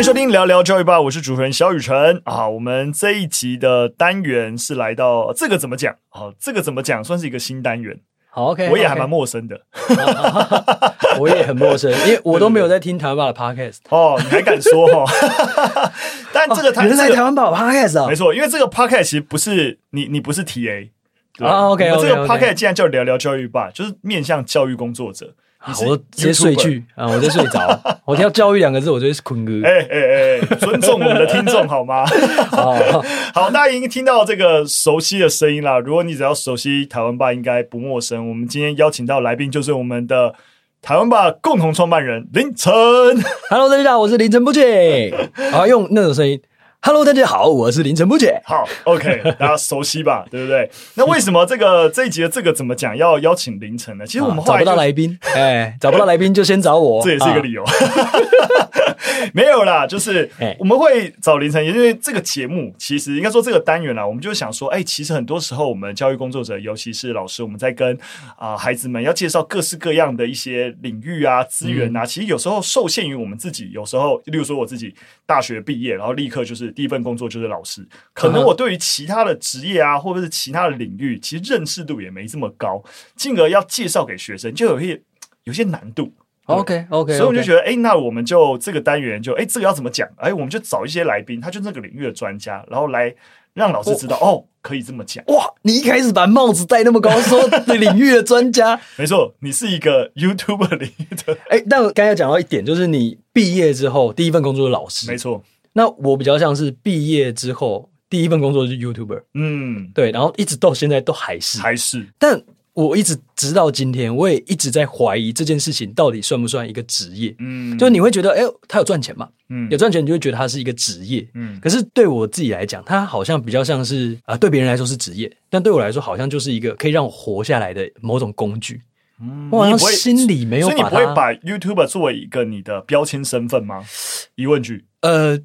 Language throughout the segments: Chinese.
欢迎收听聊聊教育吧，我是主持人小雨辰啊。我们这一集的单元是来到这个怎么讲？哦，这个怎么讲？算是一个新单元。好，OK，我也还蛮陌生的。我也很陌生，因为我都没有在听台湾爸的 Podcast。哦，你还敢说哈？但这个台是在台湾吧 Podcast 啊？没错，因为这个 Podcast 其实不是你，你不是 TA 啊。OK，这个 Podcast 既然叫聊聊教育吧，就是面向教育工作者。我直接睡去啊！我直接睡着。我听到“教育”两个字，我就是坤哥。哎哎哎，尊重我们的听众好吗？好，好，大家已经听到这个熟悉的声音啦。如果你只要熟悉台湾吧，应该不陌生。我们今天邀请到来宾就是我们的台湾吧共同创办人林晨。Hello，大家好，我是林晨不解。好，用那种声音。Hello，大家好，我是凌晨不姐。好，OK，大家熟悉吧？对不对？那为什么这个 这一集的这个怎么讲要邀请凌晨呢？其实我们找不到来宾，哎，找不到来宾就先找我，这也是一个理由。啊没有啦，就是我们会找凌晨，因为这个节目其实应该说这个单元啦，我们就想说，哎，其实很多时候我们教育工作者，尤其是老师，我们在跟啊、呃、孩子们要介绍各式各样的一些领域啊资源啊，其实有时候受限于我们自己，有时候，例如说我自己大学毕业，然后立刻就是第一份工作就是老师，可能我对于其他的职业啊，或者是其他的领域，其实认识度也没这么高，进而要介绍给学生，就有些有些难度。OK OK，所以我就觉得，哎、那我们就这个单元就，哎、欸，这个要怎么讲？哎、欸，我们就找一些来宾，他就那个领域的专家，然后来让老师知道，哦，哦可以这么讲。哇，你一开始把帽子戴那么高，说领域的专家，没错，你是一个 YouTuber 领域的。哎、欸，但我刚才讲到一点，就是你毕业之后第一份工作是老师，没错。那我比较像是毕业之后第一份工作是 YouTuber，嗯，对，然后一直到现在都还是还是，但。我一直直到今天，我也一直在怀疑这件事情到底算不算一个职业。嗯，就你会觉得，哎、欸，他有赚钱吗？嗯，有赚钱，你就会觉得他是一个职业。嗯，可是对我自己来讲，他好像比较像是啊、呃，对别人来说是职业，但对我来说，好像就是一个可以让我活下来的某种工具。嗯，我好像心里没有把，所以你不会把 YouTuber 作为一个你的标签身份吗？疑问句。呃，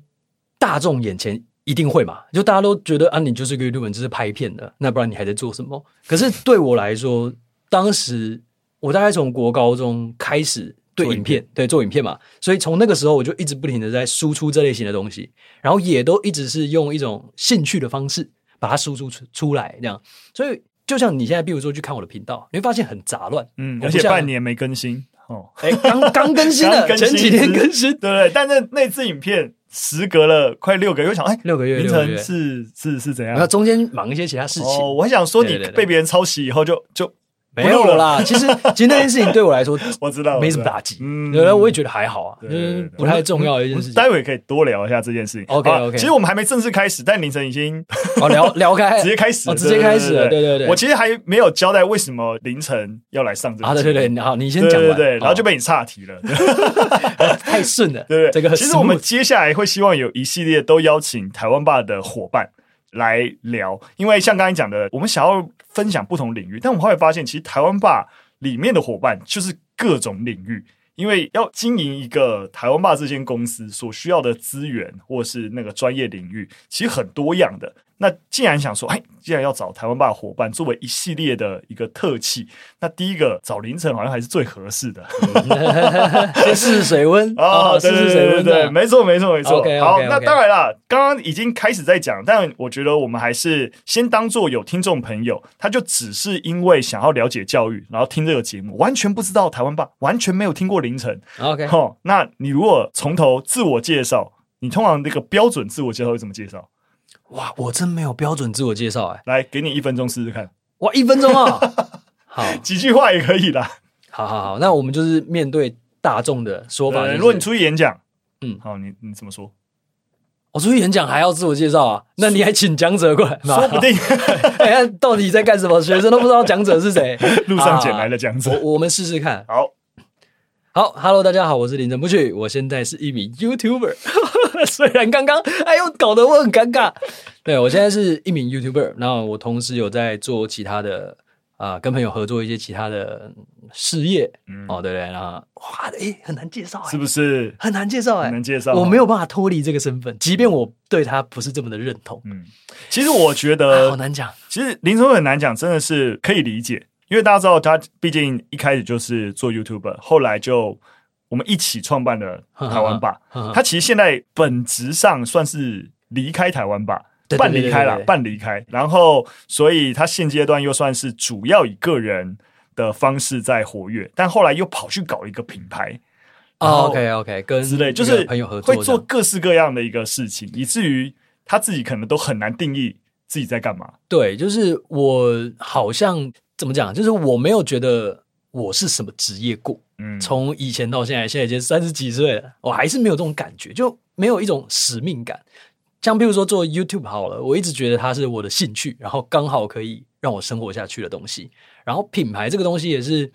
大众眼前。一定会嘛？就大家都觉得啊，你就是个 YouTuber，就是拍片的，那不然你还在做什么？可是对我来说，当时我大概从国高中开始对影片，对做影片嘛，所以从那个时候我就一直不停的在输出这类型的东西，然后也都一直是用一种兴趣的方式把它输出出出来，这样。所以就像你现在，比如说去看我的频道，你会发现很杂乱，嗯，而且半年没更新哦，哎，刚刚更新了，前几天更新，对不对？但是那次影片。时隔了快六个月，我想哎，六个月，凌晨是是是怎样？那中间忙一些其他事情。哦，我还想说，你被别人抄袭以后就就。没有啦，其实其实那件事情对我来说，我知道没什么打击，嗯，然后我也觉得还好啊，嗯，不太重要的一件事情。待会可以多聊一下这件事情。OK OK，其实我们还没正式开始，但凌晨已经哦聊 聊开，直接开始，直接开始了。对对对，我其实还没有交代为什么凌晨要来上这个。啊，对对对，好，你先讲。对对，然后就被你岔题了，太顺了，对对。这个其实我们接下来会希望有一系列都邀请台湾爸的伙伴来聊，因为像刚才讲的，我们想要分享不同领域，但我们后来发现，其实台湾霸。里面的伙伴就是各种领域，因为要经营一个台湾霸这间公司所需要的资源或是那个专业领域，其实很多样的。那既然想说，哎，既然要找台湾爸的伙伴作为一系列的一个特辑，那第一个找凌晨好像还是最合适的，先 试试水温 啊，试试水温，对，没错，没错，没错。Okay, okay, 好，okay. 那当然了，刚刚已经开始在讲，但我觉得我们还是先当做有听众朋友，他就只是因为想要了解教育，然后听这个节目，完全不知道台湾爸，完全没有听过凌晨。OK，好，那你如果从头自我介绍，你通常那个标准自我介绍会怎么介绍？哇，我真没有标准自我介绍哎，来给你一分钟试试看。哇，一分钟啊，好，几句话也可以啦。好好好，那我们就是面对大众的说法，就是。如果你出去演讲，嗯，好，你你怎么说？我出去演讲还要自我介绍啊？那你还请讲者过来？说不定，哎，到底在干什么？学生都不知道讲者是谁，路上捡来的讲者。我我们试试看。好。好，Hello，大家好，我是林正不去，我现在是一名 YouTuber，虽然刚刚哎呦搞得我很尴尬，对，我现在是一名 YouTuber，然后我同时有在做其他的啊、呃，跟朋友合作一些其他的事业，嗯、哦，对对，然后哇，哎、欸，很难介绍，是不是？很难介绍，哎，很难介绍，我没有办法脱离这个身份，即便我对他不是这么的认同，嗯，其实我觉得、啊、好难讲，其实凌晨很难讲，真的是可以理解。因为大家知道，他毕竟一开始就是做 YouTuber，后来就我们一起创办了台湾吧，他其实现在本质上算是离开台湾吧，半离开了，半离开。然后，所以他现阶段又算是主要以个人的方式在活跃，但后来又跑去搞一个品牌。OK OK，跟之类就是朋友合作，会做各式各样的一个事情，以至于他自己可能都很难定义自己在干嘛。对，就是我好像怎么讲，就是我没有觉得我是什么职业过。嗯，从以前到现在，现在已经三十几岁了，我还是没有这种感觉，就没有一种使命感。像比如说做 YouTube 好了，我一直觉得它是我的兴趣，然后刚好可以让我生活下去的东西。然后品牌这个东西也是。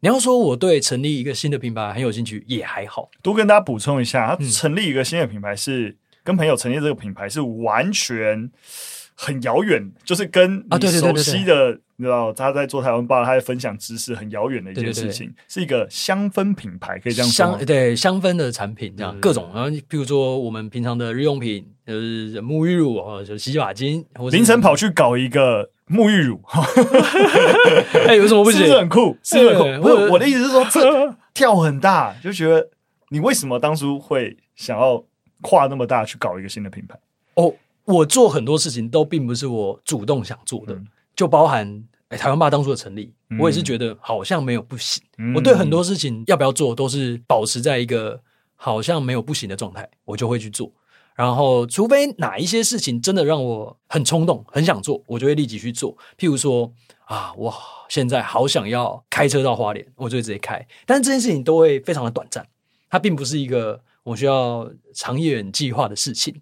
你要说我对成立一个新的品牌很有兴趣，也还好。多跟大家补充一下，他成立一个新的品牌是、嗯、跟朋友成立这个品牌是完全很遥远，就是跟你熟悉的，你知道他在做台湾吧，他在分享知识很遥远的一件事情，对对对，是一个香氛品牌，可以这样说。香对香氛的产品，这样各种，然后比如说我们平常的日用品，就是沐浴乳或者洗发精，凌晨跑去搞一个。沐浴乳，哎、欸，有什么不行？是不是很酷？是不是很酷？欸、不是我的意思是说，这跳很大，就觉得你为什么当初会想要跨那么大去搞一个新的品牌？哦，我做很多事情都并不是我主动想做的，嗯、就包含哎、欸，台湾爸当初的成立，嗯、我也是觉得好像没有不行。嗯、我对很多事情要不要做，都是保持在一个好像没有不行的状态，我就会去做。然后，除非哪一些事情真的让我很冲动、很想做，我就会立即去做。譬如说，啊，我现在好想要开车到花莲，我就会直接开。但是这件事情都会非常的短暂，它并不是一个我需要长远计划的事情。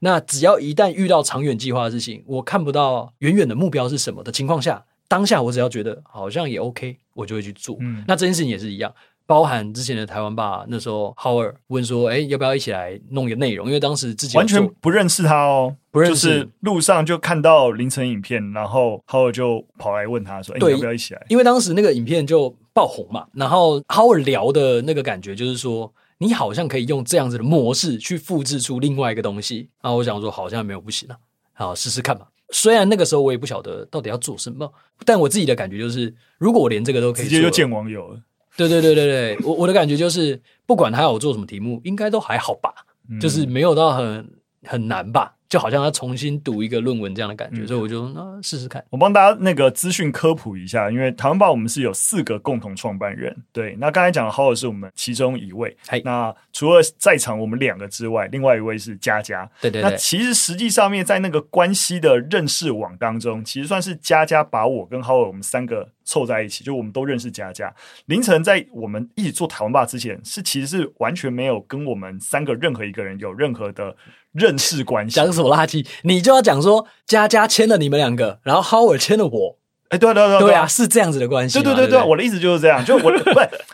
那只要一旦遇到长远计划的事情，我看不到远远的目标是什么的情况下，当下我只要觉得好像也 OK，我就会去做。嗯，那这件事情也是一样。包含之前的台湾吧，那时候 Howard 问说：“哎、欸，要不要一起来弄一个内容？”因为当时自己完全不认识他哦，不认识，就是路上就看到凌晨影片，然后 Howard 就跑来问他说：“哎、欸，要不要一起来？”因为当时那个影片就爆红嘛，然后 Howard 聊的那个感觉就是说，你好像可以用这样子的模式去复制出另外一个东西。啊我想说，好像没有不行啊，好试试看吧。虽然那个时候我也不晓得到底要做什么，但我自己的感觉就是，如果我连这个都可以，直接就见网友了。对对对对对，我我的感觉就是，不管他要我做什么题目，应该都还好吧，嗯、就是没有到很很难吧。就好像要重新读一个论文这样的感觉，嗯、所以我就那试试看。我帮大家那个资讯科普一下，因为台湾吧我们是有四个共同创办人。对，那刚才讲的 Howard 是我们其中一位。嘿那除了在场我们两个之外，另外一位是佳佳。对对对。那其实实际上面在那个关系的认识网当中，其实算是佳佳把我跟 Howard 我们三个凑在一起，就我们都认识佳佳。凌晨在我们一起做台湾吧之前，是其实是完全没有跟我们三个任何一个人有任何的。认识关系，讲什么垃圾？你就要讲说佳佳签了你们两个，然后 Howard 签了我。哎，对对对对啊，是这样子的关系。对对对对，我的意思就是这样。就我不是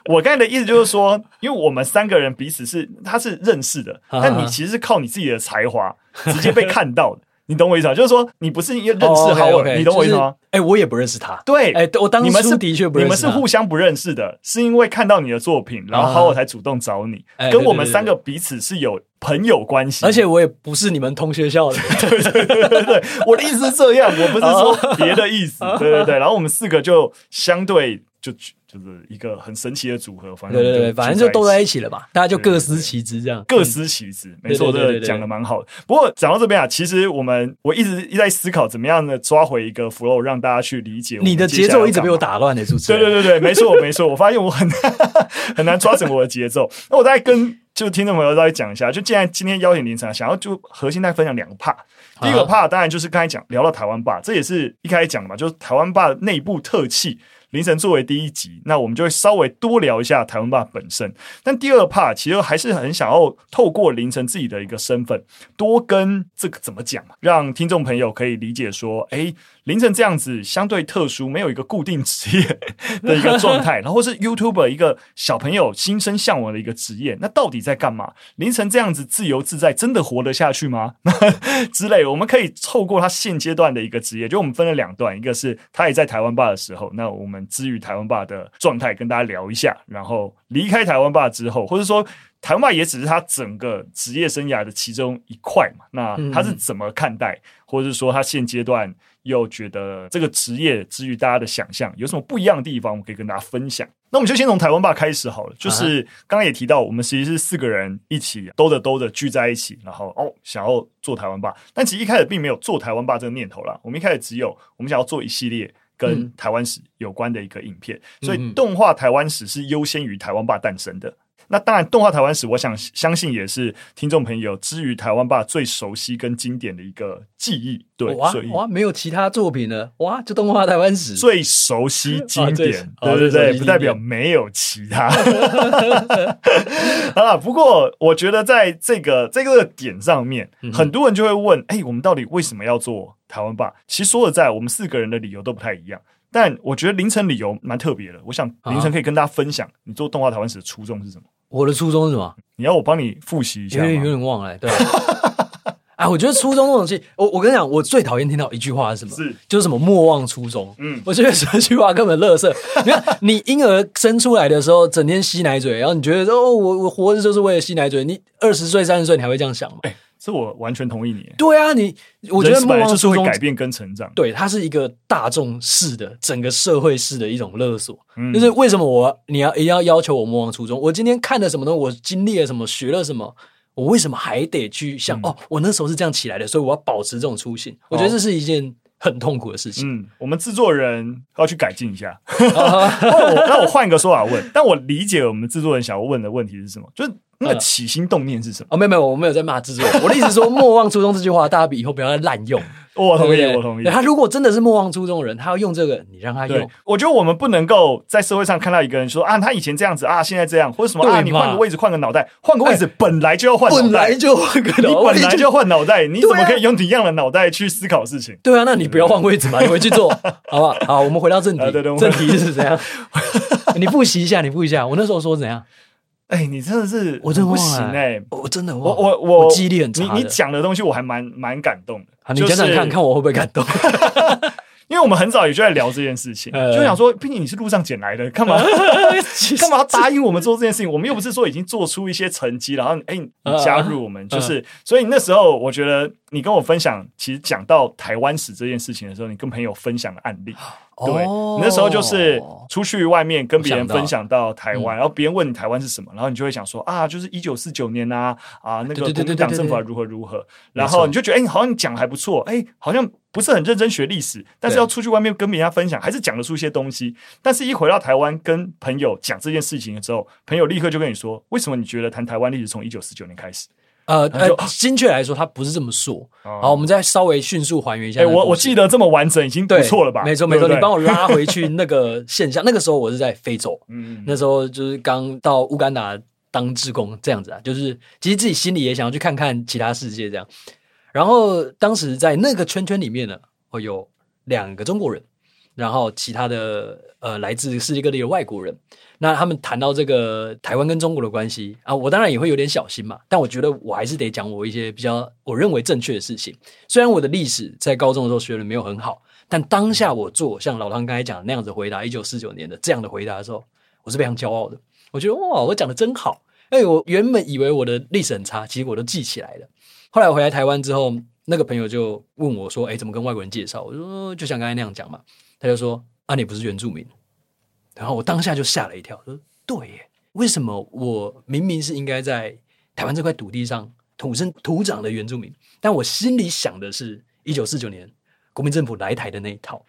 我刚才的意思就是说，因为我们三个人彼此是他是认识的，但你其实是靠你自己的才华直接被看到的。你懂我意思吗？就是说，你不是认识 Howard，你懂我意思吗？哎，我也不认识他。对，哎，我当初的确不认识。你们是互相不认识的，是因为看到你的作品，然后 Howard 才主动找你。跟我们三个彼此是有朋友关系，而且我也不是你们同学校的。对对对对对，我的意思是这样，我不是说别的意思。对对对，然后我们四个就相对就。就是一个很神奇的组合，反正对对对，反正就都在一起了吧，大家就各司其职，这样各司其职，没错，这个讲的蛮好的。不过讲到这边啊，其实我们我一直一直在思考怎么样的抓回一个 flow，让大家去理解。你的节奏一直被我打乱的，主持人。对对对对，没错没错，我发现我很 很难抓整个我的节奏。那我再跟就听众朋友再讲一下，就既然今天邀请凌晨，想要就核心再分享两个 part。第一个 part 当然就是刚才讲聊到台湾霸，这也是一开始讲的嘛，就是台湾霸内部特气。凌晨作为第一集，那我们就会稍微多聊一下台湾爸本身。但第二帕其实还是很想要透过凌晨自己的一个身份，多跟这个怎么讲，让听众朋友可以理解说，诶。凌晨这样子相对特殊，没有一个固定职业 的一个状态，然后是 YouTuber 一个小朋友心生向往的一个职业，那到底在干嘛？凌晨这样子自由自在，真的活得下去吗？之类，我们可以透过他现阶段的一个职业，就我们分了两段，一个是他也在台湾吧的时候，那我们段之于台湾吧的状态跟大家聊一下，然后离开台湾吧之后，或者说台湾霸也只是他整个职业生涯的其中一块嘛，那他是怎么看待，或者是说他现阶段又觉得这个职业之于大家的想象有什么不一样的地方，我们可以跟大家分享。那我们就先从台湾吧开始好了，就是刚刚也提到，我们其实是四个人一起兜着兜着聚在一起，然后哦想要做台湾吧，但其实一开始并没有做台湾吧这个念头啦。我们一开始只有我们想要做一系列跟台湾史有关的一个影片，所以动画台湾史是优先于台湾霸诞生的。那当然，动画台湾史，我想相信也是听众朋友之于台湾爸最熟悉跟经典的一个记忆。对，哇所以哇，没有其他作品了，哇，就动画台湾史最熟悉经典，啊、对对对，不代表没有其他。好了，不过我觉得在这个这个点上面，嗯、很多人就会问：哎，我们到底为什么要做台湾爸？其实说实在，我们四个人的理由都不太一样。但我觉得凌晨理由蛮特别的，我想凌晨可以跟大家分享你做动画台湾史的初衷是什么？我的初衷是什么？你要我帮你复习一下？有点有点忘了。对，哎，我觉得初中这种东西，我我跟你讲，我最讨厌听到一句话是什么？是就是什么莫忘初衷。嗯，我觉得这句话根本垃圾。你看，你婴儿生出来的时候，整天吸奶嘴，然后你觉得说哦，我我活着就是为了吸奶嘴。你二十岁、三十岁，你还会这样想吗？欸这我完全同意你。对啊，你我觉得莫忘初衷就是会改变跟成长。对，它是一个大众式的、整个社会式的一种勒索。嗯、就是为什么我你要一定要要求我莫忘初衷？我今天看了什么东西，我经历了什么，学了什么，我为什么还得去想？嗯、哦，我那时候是这样起来的，所以我要保持这种初心。我觉得这是一件很痛苦的事情。嗯，我们制作人要去改进一下。那我换一个说法问，但我理解我们制作人想要问的问题是什么？就是。那个起心动念是什么？哦，没有没有，我没有在骂制作人。我的意思说，莫忘初衷这句话，大家比以后不要再滥用。我同意，我同意。他如果真的是莫忘初衷的人，他要用这个，你让他用。我觉得我们不能够在社会上看到一个人说啊，他以前这样子啊，现在这样，或者什么啊，你换个位置，换个脑袋，换个位置本来就要换，本来就换个你本来就要换脑袋，你怎么可以用一样的脑袋去思考事情？对啊，那你不要换位置嘛，你回去做，好不好？好，我们回到正题。正题是怎样？你复习一下，你复习一下，我那时候说怎样？哎、欸，你真的是，我真的不行哎、欸！我真的，我我我，我记忆力很差。你你讲的东西我还蛮蛮感动的。好，你讲讲看看我会不会感动？因为我们很早也就在聊这件事情，就想说，毕竟你是路上捡来的，干嘛 干嘛要答应我们做这件事情？我们又不是说已经做出一些成绩，然后哎，你加入我们，就是所以那时候我觉得你跟我分享，其实讲到台湾史这件事情的时候，你跟朋友分享的案例，对，你那时候就是出去外面跟别人分享到台湾，然后别人问你台湾是什么，然后你就会想说啊，就是一九四九年啊，啊，那个国民党政府如何如何，然后你就觉得哎，好像你讲的还不错，哎，好像。不是很认真学历史，但是要出去外面跟别人家分享，还是讲得出一些东西。但是一回到台湾跟朋友讲这件事情的时候，朋友立刻就跟你说：“为什么你觉得谈台湾历史从一九四九年开始？”呃呃，精确来说，他不是这么说。好，我们再稍微迅速还原一下。我我记得这么完整，已经不错了吧？没错没错，你帮我拉回去 那个现象。那个时候我是在非洲，嗯，那时候就是刚到乌干达当志工这样子啊，就是其实自己心里也想要去看看其他世界这样。然后当时在那个圈圈里面呢，会有两个中国人，然后其他的呃来自世界各地的外国人。那他们谈到这个台湾跟中国的关系啊，我当然也会有点小心嘛。但我觉得我还是得讲我一些比较我认为正确的事情。虽然我的历史在高中的时候学的没有很好，但当下我做像老汤刚才讲的那样子回答一九四九年的这样的回答的时候，我是非常骄傲的。我觉得哇，我讲的真好。哎，我原本以为我的历史很差，其实我都记起来了。后来我回来台湾之后，那个朋友就问我说：“哎，怎么跟外国人介绍？”我说：“就像刚才那样讲嘛。”他就说：“啊，你不是原住民。”然后我当下就吓了一跳，说：“对耶，为什么我明明是应该在台湾这块土地上土生土长的原住民，但我心里想的是一九四九年国民政府来台的那一套。”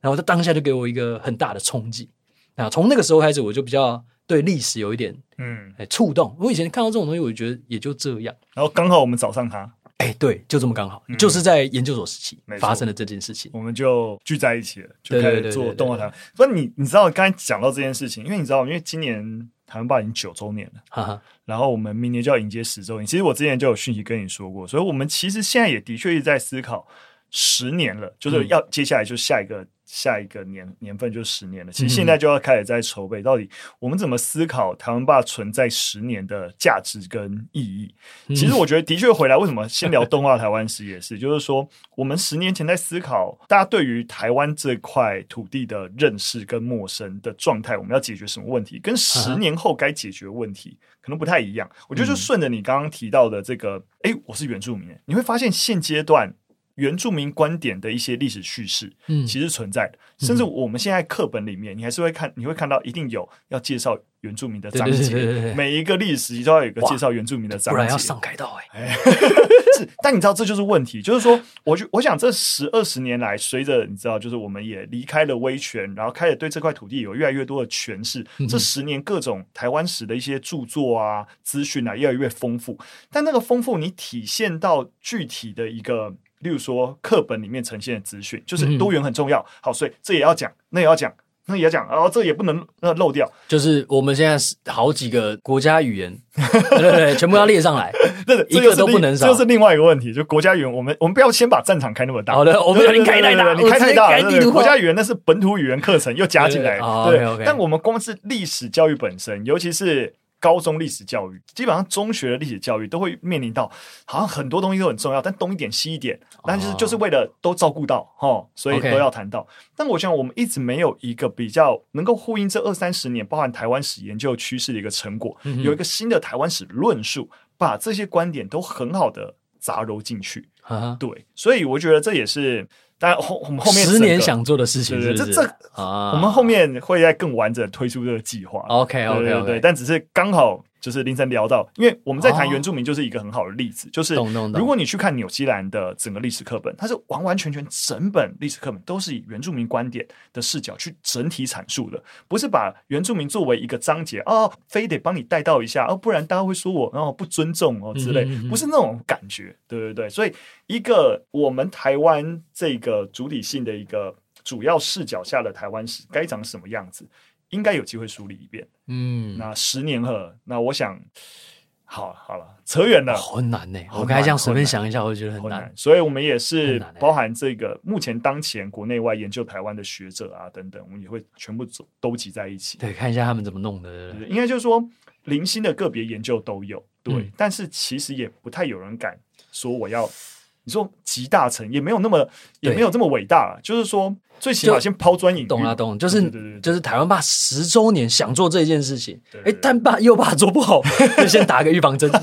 然后他当下就给我一个很大的冲击。那从那个时候开始，我就比较。对历史有一点嗯，哎，触动。我以前看到这种东西，我就觉得也就这样。然后刚好我们找上他，哎，对，就这么刚好，嗯、就是在研究所时期发生的这件事情，我们就聚在一起了，就开始做动画台湾。不是你，你知道刚才讲到这件事情，因为你知道，因为今年台湾吧已经九周年了，哈哈。然后我们明年就要迎接十周年。其实我之前就有讯息跟你说过，所以我们其实现在也的确是在思考十年了，就是要接下来就下一个。下一个年年份就十年了，其实现在就要开始在筹备，到底我们怎么思考台湾霸存在十年的价值跟意义？其实我觉得的确回来，为什么先聊动画台湾史也是，就是说我们十年前在思考，大家对于台湾这块土地的认识跟陌生的状态，我们要解决什么问题，跟十年后该解决问题可能不太一样。我觉得就顺着你刚刚提到的这个，哎，我是原住民，你会发现现阶段。原住民观点的一些历史叙事，嗯，其实存在的，嗯、甚至我们现在课本里面，你还是会看，你会看到一定有要介绍原住民的章节，每一个历史都要有一个介绍原住民的章节，不然要上开道哎、欸。是，但你知道这就是问题，就是说，我就我想这十二十年来，随着你知道，就是我们也离开了威权，然后开始对这块土地有越来越多的诠释，嗯、这十年各种台湾史的一些著作啊、资讯啊，越来越丰富，但那个丰富，你体现到具体的一个。例如说，课本里面呈现的资讯就是多元很重要。嗯、好，所以这也要讲，那也要讲，那也要讲，然后这也不能呃漏掉。就是我们现在是好几个国家语言，对对对，全部要列上来，这一个都不能少。这是另外一个问题，就国家语言，我们我们不要先把战场开那么大。好的，我们已经开太大，你开太大了。国家语言那是本土语言课程又加进来，对，对，对。但我们光是历史教育本身，尤其是。高中历史教育，基本上中学的历史教育都会面临到，好像很多东西都很重要，但东一点西一点，但就是就是为了都照顾到哈，所以都要谈到。但我想我们一直没有一个比较能够呼应这二三十年包含台湾史研究趋势的一个成果，嗯、有一个新的台湾史论述，把这些观点都很好的杂糅进去。Uh huh. 对，所以我觉得这也是。但后我们后面十年想做的事情是，是，这这啊，我们后面会再更完整推出这个计划。OK OK 对对，但只是刚好。就是林晨聊到，因为我们在谈原住民，就是一个很好的例子。哦、就是如果你去看纽西兰的整个历史课本，它是完完全全整本历史课本都是以原住民观点的视角去整体阐述的，不是把原住民作为一个章节哦，非得帮你带到一下哦，不然大家会说我哦不尊重哦之类，不是那种感觉，对对对。所以一个我们台湾这个主体性的一个主要视角下的台湾史该长什么样子？应该有机会梳理一遍。嗯，那十年后，那我想，好，好了，扯远了，很难呢。我刚才这样随便想一下，我觉得很难。所以，我们也是包含这个目前当前国内外研究台湾的学者啊等等，我们也会全部都集在一起，对，看一下他们怎么弄的。应该就是说，零星的个别研究都有，对，但是其实也不太有人敢说我要，你说集大成也没有那么，也没有这么伟大，就是说。最起码先抛砖引玉，懂了懂，就是就是台湾爸十周年想做这件事情，哎，但爸又怕做不好，就先打个预防针。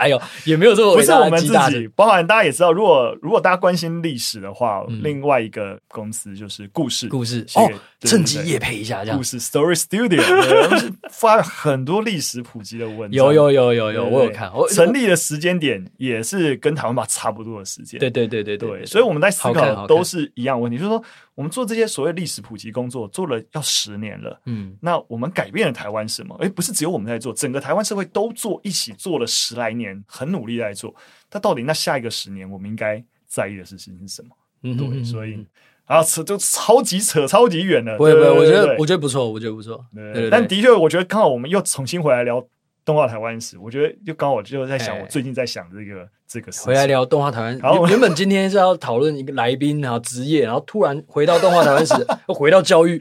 哎呦，也没有这么不是我们自己，包含大家也知道，如果如果大家关心历史的话，另外一个公司就是故事。故事。哦，趁机也配一下这样。故事 Story Studio 发很多历史普及的文章，有有有有有，我有看。成立的时间点也是跟台湾爸差不多的时间，对对对对对，所以我们在思考都是一样问题，就是说。我们做这些所谓历史普及工作，做了要十年了。嗯，那我们改变了台湾什么？诶，不是只有我们在做，整个台湾社会都做，一起做了十来年，很努力在做。那到底那下一个十年，我们应该在意的事情是什么？嗯，对，所以啊，扯就超级扯，超级远了。不会不会，我觉得我觉得不错，我觉得不错。对，但的确，我觉得刚好我们又重新回来聊。动画台湾史，我觉得就刚好就在想，我最近在想这个这个事。回来聊动画台湾，然后原本今天是要讨论一个来宾，然后职业，然后突然回到动画台湾史，又回到教育。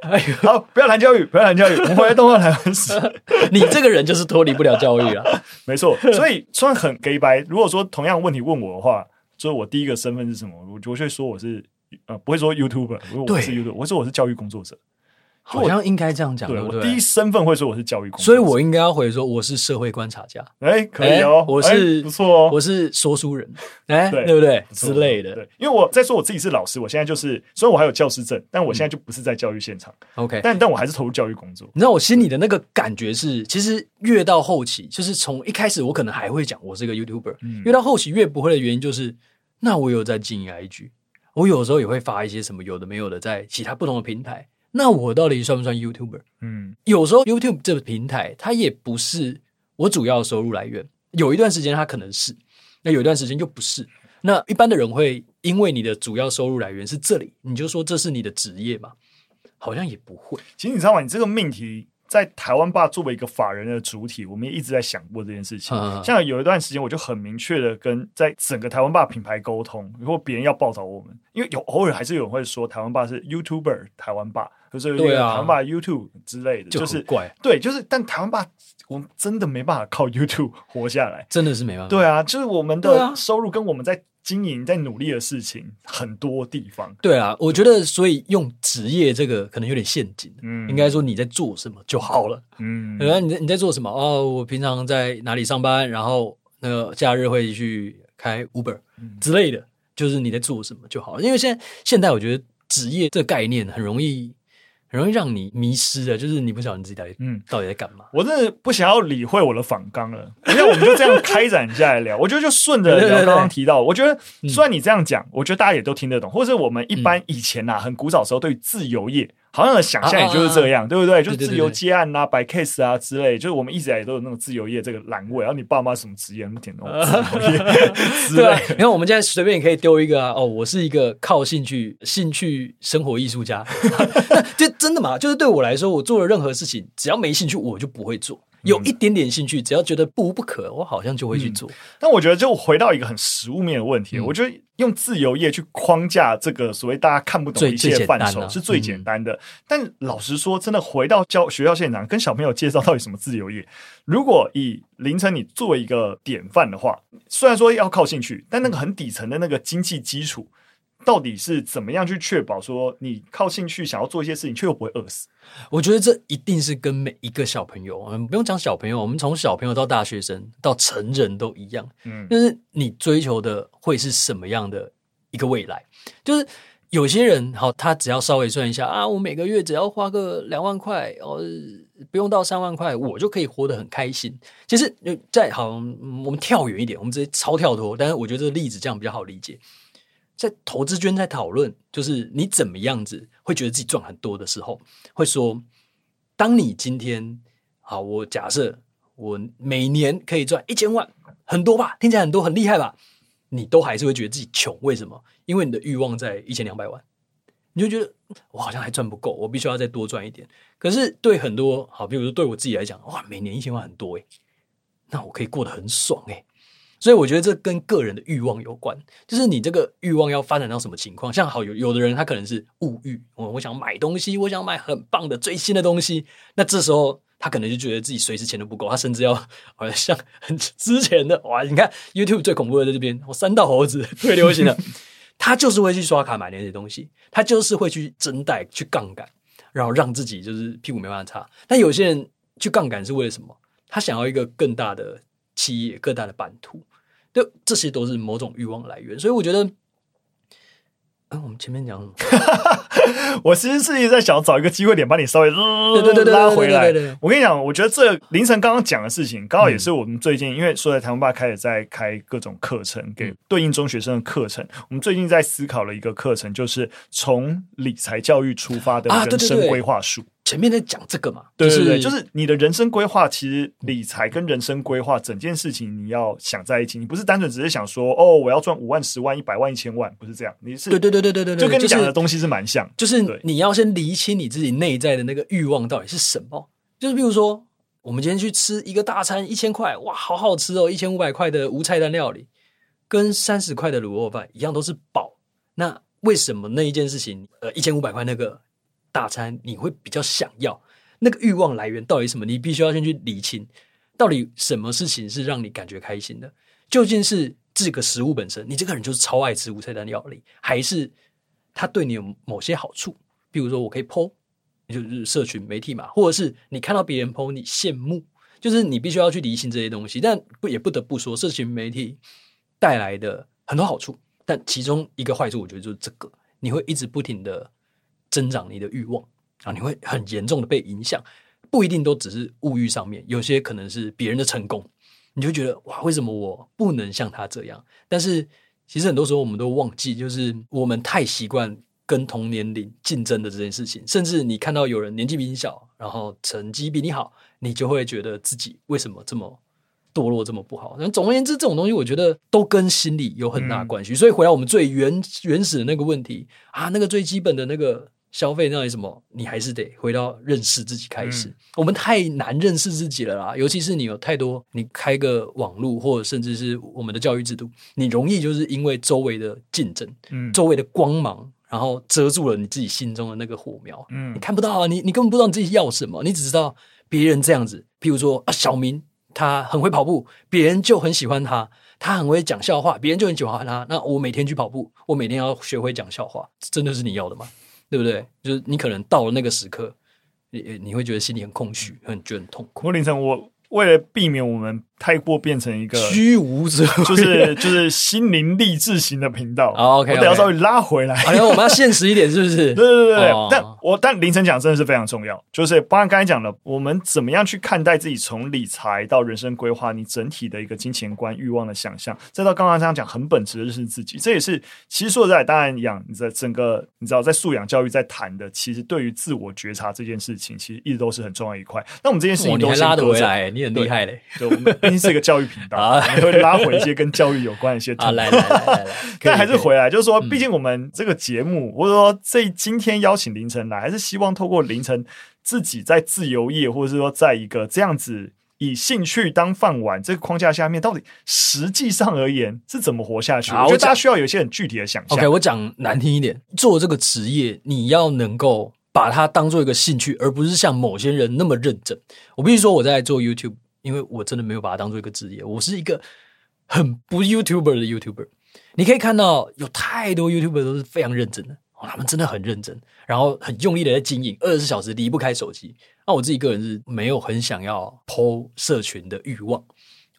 哎呦，好，不要谈教育，不要谈教育，我们回来动画台湾史。你这个人就是脱离不了教育啊，没错。所以虽然很假掰，如果说同样问题问我的话，就是我第一个身份是什么？我就会说我是呃，不会说 YouTuber，我是 YouTuber，我会说我是教育工作者。好像应该这样讲，对不对？我第一身份会说我是教育工作者，所以我应该要回说我是社会观察家。哎，可以哦，我是不错哦，我是说书人，哎，对不对？之类的。对，因为我在说我自己是老师，我现在就是，虽然我还有教师证，但我现在就不是在教育现场。OK，但但我还是投入教育工作。你知道我心里的那个感觉是，其实越到后期，就是从一开始我可能还会讲我是一个 YouTuber，越到后期越不会的原因就是，那我有在经营 IG，我有时候也会发一些什么有的没有的，在其他不同的平台。那我到底算不算 YouTuber？嗯，有时候 YouTube 这个平台它也不是我主要的收入来源，有一段时间它可能是，那有一段时间又不是。那一般的人会因为你的主要收入来源是这里，你就说这是你的职业嘛？好像也不会。其实你知道吗？你这个命题在台湾霸作为一个法人的主体，我们也一直在想过这件事情。嗯、像有一段时间，我就很明确的跟在整个台湾霸品牌沟通，如果别人要报道我们，因为有偶尔还是有人会说台湾霸是 YouTuber 台湾霸，就是有台湾霸 YouTube 之类的，就是怪对，就是但台湾霸我们真的没办法靠 YouTube 活下来，真的是没办法。对啊，就是我们的收入跟我们在。经营在努力的事情很多地方，对啊，我觉得所以用职业这个可能有点陷阱，嗯，应该说你在做什么就好了，嗯，然后你在你在做什么？哦，我平常在哪里上班，然后那个假日会去开 Uber 之类的，就是你在做什么就好了。因为现在现在我觉得职业这个概念很容易。很容易让你迷失的，就是你不晓得你自己到底嗯到底在干嘛。我真的不想要理会我的反纲了，那我们就这样开展下来聊。我觉得就顺着聊刚刚提到，我觉得虽然你这样讲，我觉得大家也都听得懂，或者我们一般以前呐、啊、很古早时候对于自由业。好像想象也就是这样，啊啊啊对不对？就是自由接案啊、摆 case 啊之类，就是我们一直以来都有那种自由业这个栏位。然后你爸妈什么职业？那么点东西，对。你看我们现在随便也可以丢一个啊，哦，我是一个靠兴趣、兴趣生活艺术家。就真的嘛？就是对我来说，我做了任何事情，只要没兴趣，我就不会做。有一点点兴趣，只要觉得不无不可，我好像就会去做。嗯、但我觉得，就回到一个很实务面的问题，嗯、我觉得用自由业去框架这个所谓大家看不懂的一些范畴是最简单的。嗯、但老实说，真的回到教学校现场，跟小朋友介绍到底什么自由业，如果以凌晨你作为一个典范的话，虽然说要靠兴趣，但那个很底层的那个经济基础。到底是怎么样去确保说你靠兴趣想要做一些事情，却又不会饿死？我觉得这一定是跟每一个小朋友，我们不用讲小朋友，我们从小朋友到大学生到成人都一样，嗯，就是你追求的会是什么样的一个未来？就是有些人好，他只要稍微算一下啊，我每个月只要花个两万块，哦，不用到三万块，我就可以活得很开心。其实，在好，我们跳远一点，我们直接超跳脱，但是我觉得这个例子这样比较好理解。在投资圈在讨论，就是你怎么样子会觉得自己赚很多的时候，会说，当你今天好，我假设我每年可以赚一千万，很多吧，听起来很多，很厉害吧？你都还是会觉得自己穷，为什么？因为你的欲望在一千两百万，你就觉得我好像还赚不够，我必须要再多赚一点。可是对很多好，比如说对我自己来讲，哇，每年一千万很多诶，那我可以过得很爽诶。所以我觉得这跟个人的欲望有关，就是你这个欲望要发展到什么情况？像好有有的人他可能是物欲，我我想买东西，我想买很棒的最新的东西，那这时候他可能就觉得自己随时钱都不够，他甚至要好像很之前的哇，你看 YouTube 最恐怖的在这边，我三道猴子最流行的，他就是会去刷卡买那些东西，他就是会去增贷去杠杆，然后让自己就是屁股没办法擦。但有些人去杠杆是为了什么？他想要一个更大的。企业各大的版图，对，这些都是某种欲望来源，所以我觉得，嗯、呃，我们前面讲什么？我其实是一直在想找一个机会点，把你稍微拉回来。我跟你讲，我觉得这凌晨刚刚讲的事情，刚好也是我们最近，嗯、因为说在台湾爸开始在开各种课程，给对应中学生的课程。嗯、我们最近在思考了一个课程，就是从理财教育出发的人生规划术。前面在讲这个嘛，对对对，就是你的人生规划，其实理财跟人生规划整件事情你要想在一起，你不是单纯只是想说哦，我要赚五万、十万、一百万、一千万，不是这样，你是对对对对对对，就跟你讲的东西是蛮像，就是你要先厘清你自己内在的那个欲望到底是什么，就是比如说我们今天去吃一个大餐，一千块，哇，好好吃哦，一千五百块的无菜单料理，跟三十块的卤肉饭一样都是饱，那为什么那一件事情，呃，一千五百块那个？大餐你会比较想要那个欲望来源到底什么？你必须要先去理清，到底什么事情是让你感觉开心的？究竟是这个食物本身，你这个人就是超爱吃无菜单料理，还是它对你有某些好处？比如说我可以 po，就是社群媒体嘛，或者是你看到别人 po，你羡慕，就是你必须要去理清这些东西。但不也不得不说，社群媒体带来的很多好处，但其中一个坏处，我觉得就是这个，你会一直不停的。增长你的欲望啊，你会很严重的被影响，不一定都只是物欲上面，有些可能是别人的成功，你就觉得哇，为什么我不能像他这样？但是其实很多时候我们都忘记，就是我们太习惯跟同年龄竞争的这件事情，甚至你看到有人年纪比你小，然后成绩比你好，你就会觉得自己为什么这么堕落，这么不好？那总而言之，这种东西我觉得都跟心理有很大关系。嗯、所以回到我们最原原始的那个问题啊，那个最基本的那个。消费那里什么，你还是得回到认识自己开始。嗯、我们太难认识自己了啦，尤其是你有太多，你开个网络或者甚至是我们的教育制度，你容易就是因为周围的竞争，嗯，周围的光芒，然后遮住了你自己心中的那个火苗，嗯，你看不到啊，你你根本不知道你自己要什么，你只知道别人这样子，譬如说啊，小明他很会跑步，别人就很喜欢他。他很会讲笑话，别人就很喜欢他。那我每天去跑步，我每天要学会讲笑话，真的是你要的吗？对不对？就是你可能到了那个时刻，你你会觉得心里很空虚，很觉得很痛苦。我凌晨，我为了避免我们。太过变成一个虚无者，就是就是心灵励志型的频道。Oh, OK，我等下稍微拉回来。哎呦，我们要现实一点，是不是？对对对对。Oh. 但我但凌晨讲真的是非常重要，就是包括刚才讲的，我们怎么样去看待自己，从理财到人生规划，你整体的一个金钱观、欲望的想象，再到刚刚这样讲，很本质的认识自己。这也是其实说实在，当然养你在整个你知道在素养教育在谈的，其实对于自我觉察这件事情，其实一直都是很重要一块。那我们这件事情都拉得回来，你很厉害嘞。就，我们毕竟是一个教育频道。啊，会拉回一些跟教育有关的一些 啊。来来来来来，但还是回来，就是说，毕竟我们这个节目，或者说这今天邀请凌晨来，还是希望透过凌晨自己在自由业，或者是说在一个这样子以兴趣当饭碗这个框架下面，到底实际上而言是怎么活下去？我觉得大家需要有一些很具体的想象。OK，我讲难听一点，做这个职业，你要能够把它当做一个兴趣，而不是像某些人那么认真。我必须说，我在做 YouTube。因为我真的没有把它当做一个职业，我是一个很不 YouTuber 的 YouTuber。你可以看到有太多 YouTuber 都是非常认真的，他们真的很认真，然后很用力的在经营，二十四小时离不开手机。那我自己个人是没有很想要 PO 社群的欲望，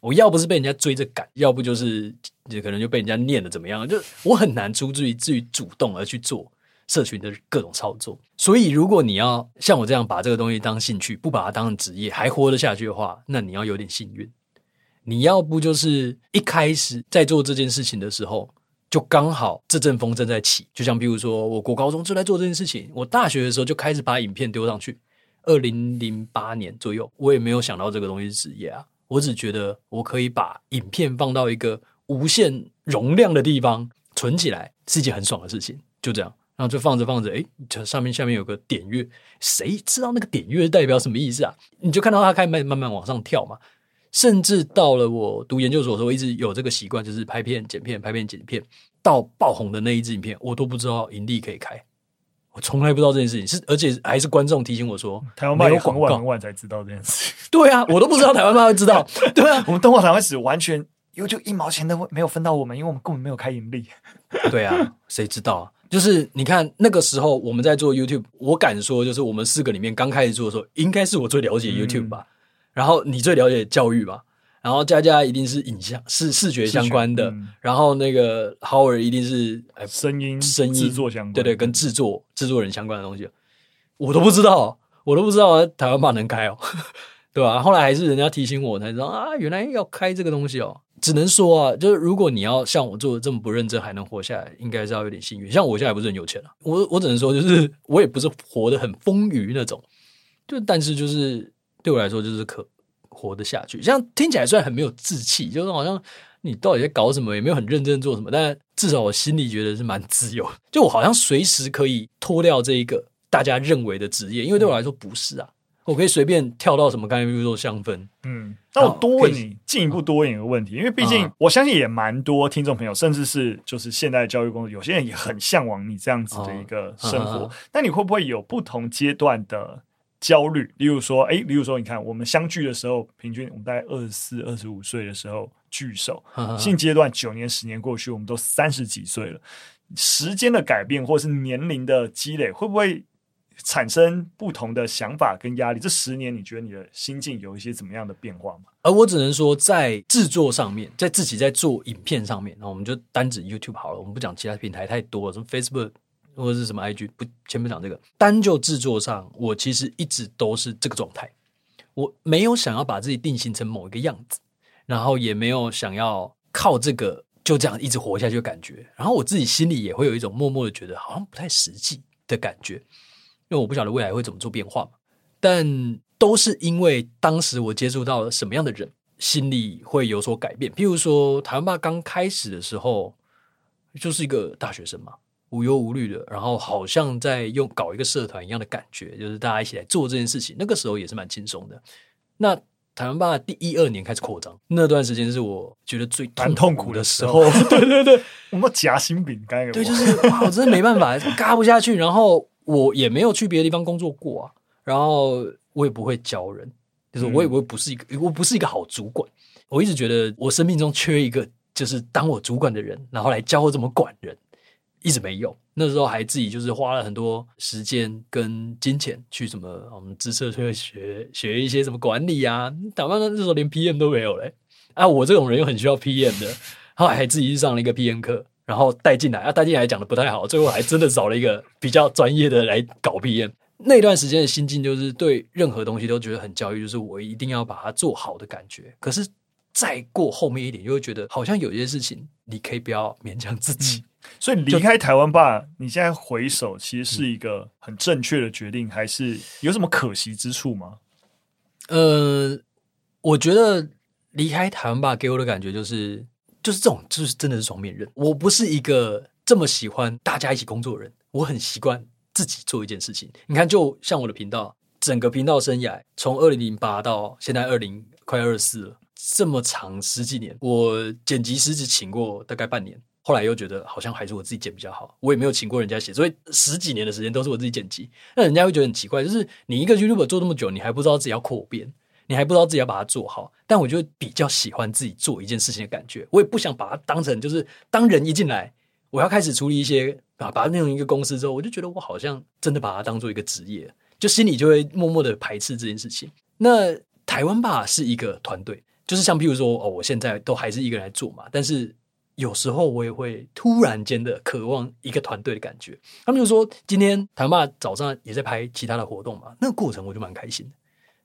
我要不是被人家追着赶，要不就是就可能就被人家念的怎么样，就我很难出自于至于主动而去做。社群的各种操作，所以如果你要像我这样把这个东西当兴趣，不把它当成职业，还活得下去的话，那你要有点幸运。你要不就是一开始在做这件事情的时候，就刚好这阵风正在起，就像比如说，我国高中就在做这件事情，我大学的时候就开始把影片丢上去。二零零八年左右，我也没有想到这个东西是职业啊，我只觉得我可以把影片放到一个无限容量的地方存起来，是一件很爽的事情，就这样。然后就放着放着，哎，这上面下面有个点阅，谁知道那个点阅代表什么意思啊？你就看到它开始慢慢慢往上跳嘛。甚至到了我读研究所的时候，我一直有这个习惯，就是拍片、剪片、拍片、剪片，到爆红的那一支影片，我都不知道盈利可以开，我从来不知道这件事情，是而且还是观众提醒我说，台湾爸也很晚很晚才知道这件事。对啊，我都不知道台湾爸会知道。对啊，我们动画台湾史完全因为就一毛钱都没有分到我们，因为我们根本没有开盈利。对啊，谁知道啊？就是你看那个时候我们在做 YouTube，我敢说就是我们四个里面刚开始做的时候，应该是我最了解 YouTube 吧。嗯、然后你最了解教育吧。然后佳佳一定是影像是视觉相关的。嗯、然后那个 Howard 一定是声音声音制作相关，对对，跟制作制作人相关的东西，我都不知道，我都不知道台湾爸能开哦，对吧？后来还是人家提醒我才知道啊，原来要开这个东西哦。只能说啊，就是如果你要像我做的这么不认真还能活下来，应该是要有点幸运。像我现在不是很有钱啊，我我只能说就是我也不是活得很丰腴那种，就但是就是对我来说就是可活得下去。像听起来虽然很没有志气，就是好像你到底在搞什么，也没有很认真做什么，但至少我心里觉得是蛮自由。就我好像随时可以脱掉这一个大家认为的职业，因为对我来说不是啊。我可以随便跳到什么？刚才比如说香氛，嗯，那我多问你进一步多问你一个问题，因为毕竟我相信也蛮多听众朋友，甚至是就是现代教育工作，有些人也很向往你这样子的一个生活。那你会不会有不同阶段的焦虑？例如说，哎，例如说，你看我们相聚的时候，平均我们大概二十四、二十五岁的时候聚首，现阶段九年、十年过去，我们都三十几岁了，时间的改变或是年龄的积累，会不会？产生不同的想法跟压力，这十年你觉得你的心境有一些怎么样的变化吗？而我只能说，在制作上面，在自己在做影片上面，那我们就单指 YouTube 好了，我们不讲其他平台太多了，什么 Facebook 或者是什么 IG，不，先不讲这个。单就制作上，我其实一直都是这个状态，我没有想要把自己定型成某一个样子，然后也没有想要靠这个就这样一直活下去的感觉，然后我自己心里也会有一种默默的觉得好像不太实际的感觉。因为我不晓得未来会怎么做变化嘛，但都是因为当时我接触到了什么样的人，心里会有所改变。譬如说，台湾爸刚开始的时候，就是一个大学生嘛，无忧无虑的，然后好像在用搞一个社团一样的感觉，就是大家一起来做这件事情。那个时候也是蛮轻松的。那台湾爸第一二年开始扩张，那段时间是我觉得最痛苦的时候。对对对，我们夹心饼干，对，就是哇，我真的没办法，嘎不下去。然后我也没有去别的地方工作过啊，然后我也不会教人，就是我也不会不是一个，嗯、我不是一个好主管。我一直觉得我生命中缺一个，就是当我主管的人，然后来教我怎么管人，一直没有。那时候还自己就是花了很多时间跟金钱去什么，我们资策会学学一些什么管理啊。打扮的那时候连 PM 都没有嘞，啊，我这种人又很需要 PM 的，后来还自己去上了一个 PM 课，然后带进来，啊，带进来讲的不太好，最后还真的找了一个比较专业的来搞 PM。那段时间的心境就是对任何东西都觉得很焦虑，就是我一定要把它做好的感觉。可是。再过后面一点，就会觉得好像有些事情你可以不要勉强自己。所以离开台湾吧，你现在回首，其实是一个很正确的决定，还是有什么可惜之处吗？呃，我觉得离开台湾吧，给我的感觉就是，就是这种，就是真的是双面刃。我不是一个这么喜欢大家一起工作的人，我很习惯自己做一件事情。你看，就像我的频道，整个频道生涯从二零零八到现在二零快二四了。这么长十几年，我剪辑师只请过大概半年，后来又觉得好像还是我自己剪比较好，我也没有请过人家写，所以十几年的时间都是我自己剪辑。那人家会觉得很奇怪，就是你一个 YouTuber 做这么久，你还不知道自己要扩编，你还不知道自己要把它做好。但我就比较喜欢自己做一件事情的感觉，我也不想把它当成就是当人一进来，我要开始处理一些啊，把它弄成一个公司之后，我就觉得我好像真的把它当做一个职业，就心里就会默默的排斥这件事情。那台湾吧是一个团队。就是像譬如说，哦，我现在都还是一个人来做嘛，但是有时候我也会突然间的渴望一个团队的感觉。他们就说，今天台湾爸早上也在拍其他的活动嘛，那个过程我就蛮开心的。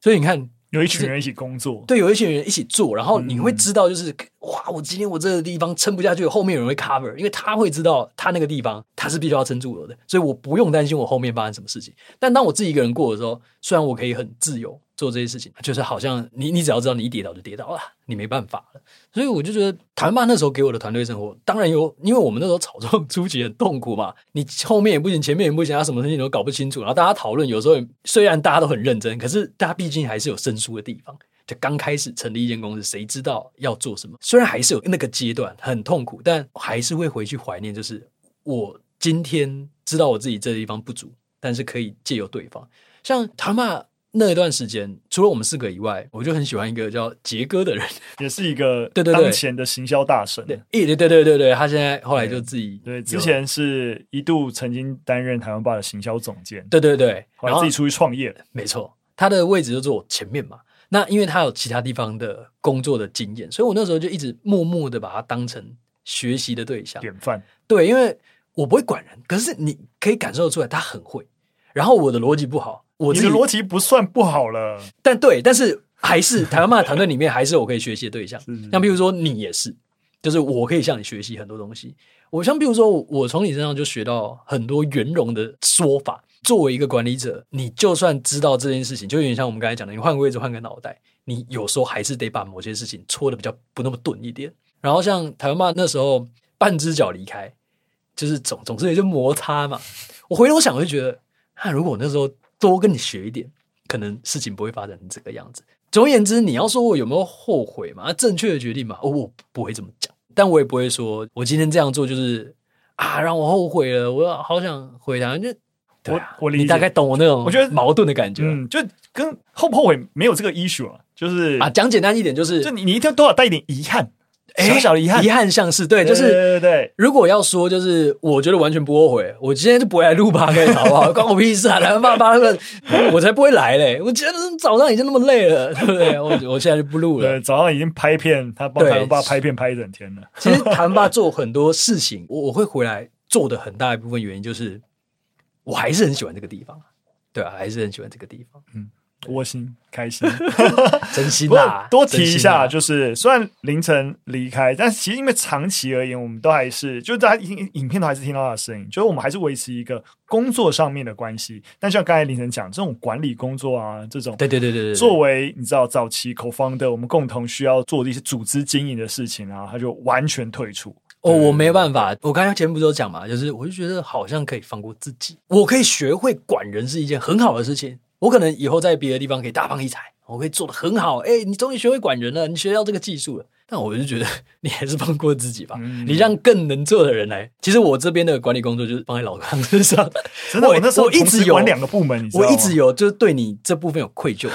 所以你看。有一群人一起工作，对，有一群人一起做，然后你会知道，就是、嗯、哇，我今天我这个地方撑不下去，后面有人会 cover，因为他会知道他那个地方他是必须要撑住我的，所以我不用担心我后面发生什么事情。但当我自己一个人过的时候，虽然我可以很自由做这些事情，就是好像你你只要知道你一跌倒就跌倒了，你没办法了。所以我就觉得台湾吧那时候给我的团队生活，当然有，因为我们那时候草创初期很痛苦嘛，你后面也不行，前面也不行，他什么事情都搞不清楚，然后大家讨论有时候虽然大家都很认真，可是大家毕竟还是有生疏的地方。就刚开始成立一间公司，谁知道要做什么？虽然还是有那个阶段很痛苦，但还是会回去怀念。就是我今天知道我自己这地方不足，但是可以借由对方。像他们那一段时间，除了我们四个以外，我就很喜欢一个叫杰哥的人，也是一个对对当前的行销大神。对对对对对对，他现在后来就自己对，对之前是一度曾经担任台湾吧的行销总监，对对对，然后来自己出去创业了。没错，他的位置就坐我前面嘛。那因为他有其他地方的工作的经验，所以我那时候就一直默默的把他当成学习的对象，典范。对，因为我不会管人，可是你可以感受出来他很会。然后我的逻辑不好，我你的逻辑不算不好了，但对，但是还是台湾骂团队里面还是我可以学习的对象。像比如说你也是，就是我可以向你学习很多东西。我像比如说我从你身上就学到很多圆融的说法。作为一个管理者，你就算知道这件事情，就有点像我们刚才讲的，你换个位置，换个脑袋，你有时候还是得把某些事情搓的比较不那么钝一点。然后像台湾骂那时候半只脚离开，就是总总之也就摩擦嘛。我回头想，我就觉得，那如果我那时候多跟你学一点，可能事情不会发展成这个样子。总而言之，你要说我有没有后悔嘛？正确的决定嘛？哦，我不会这么讲，但我也不会说我今天这样做就是啊让我后悔了，我好想回答就。我我理解，你大概懂我那种，我觉得矛盾的感觉，嗯，就跟后不后悔没有这个 issue 啊，就是啊，讲简单一点，就是就你你一定多少带一点遗憾，小小的遗憾，遗憾像是对，就是对对对。如果要说，就是我觉得完全不后悔，我今天就不会来录 Podcast 好不好？关我屁事啊！来爸爸那个，我才不会来嘞！我今天早上已经那么累了，对不对？我我现在就不录了。对，早上已经拍片，他帮台湾爸拍片拍一整天了。其实台湾爸做很多事情，我我会回来做的很大一部分原因就是。我还是很喜欢这个地方，对啊，还是很喜欢这个地方，嗯，窝心开心，真心啊！多提一下，就是虽然凌晨离开，但是其实因为长期而言，我们都还是，就是大家影影片都还是听到他的声音，就是我们还是维持一个工作上面的关系。但像刚才凌晨讲，这种管理工作啊，这种，对对对对对，作为你知道早期 co-founder 我们共同需要做的一些组织经营的事情啊，他就完全退出。哦，我没办法。我刚刚前面不是有讲嘛，就是我就觉得好像可以放过自己，我可以学会管人是一件很好的事情。我可能以后在别的地方可以大放异彩，我可以做的很好。哎，你终于学会管人了，你学到这个技术了。但我就觉得你还是放过自己吧，嗯、你让更能做的人来。其实我这边的管理工作就是放在老康身上。真的，我那时候一直有两个部门？我一直有，就是对你这部分有愧疚。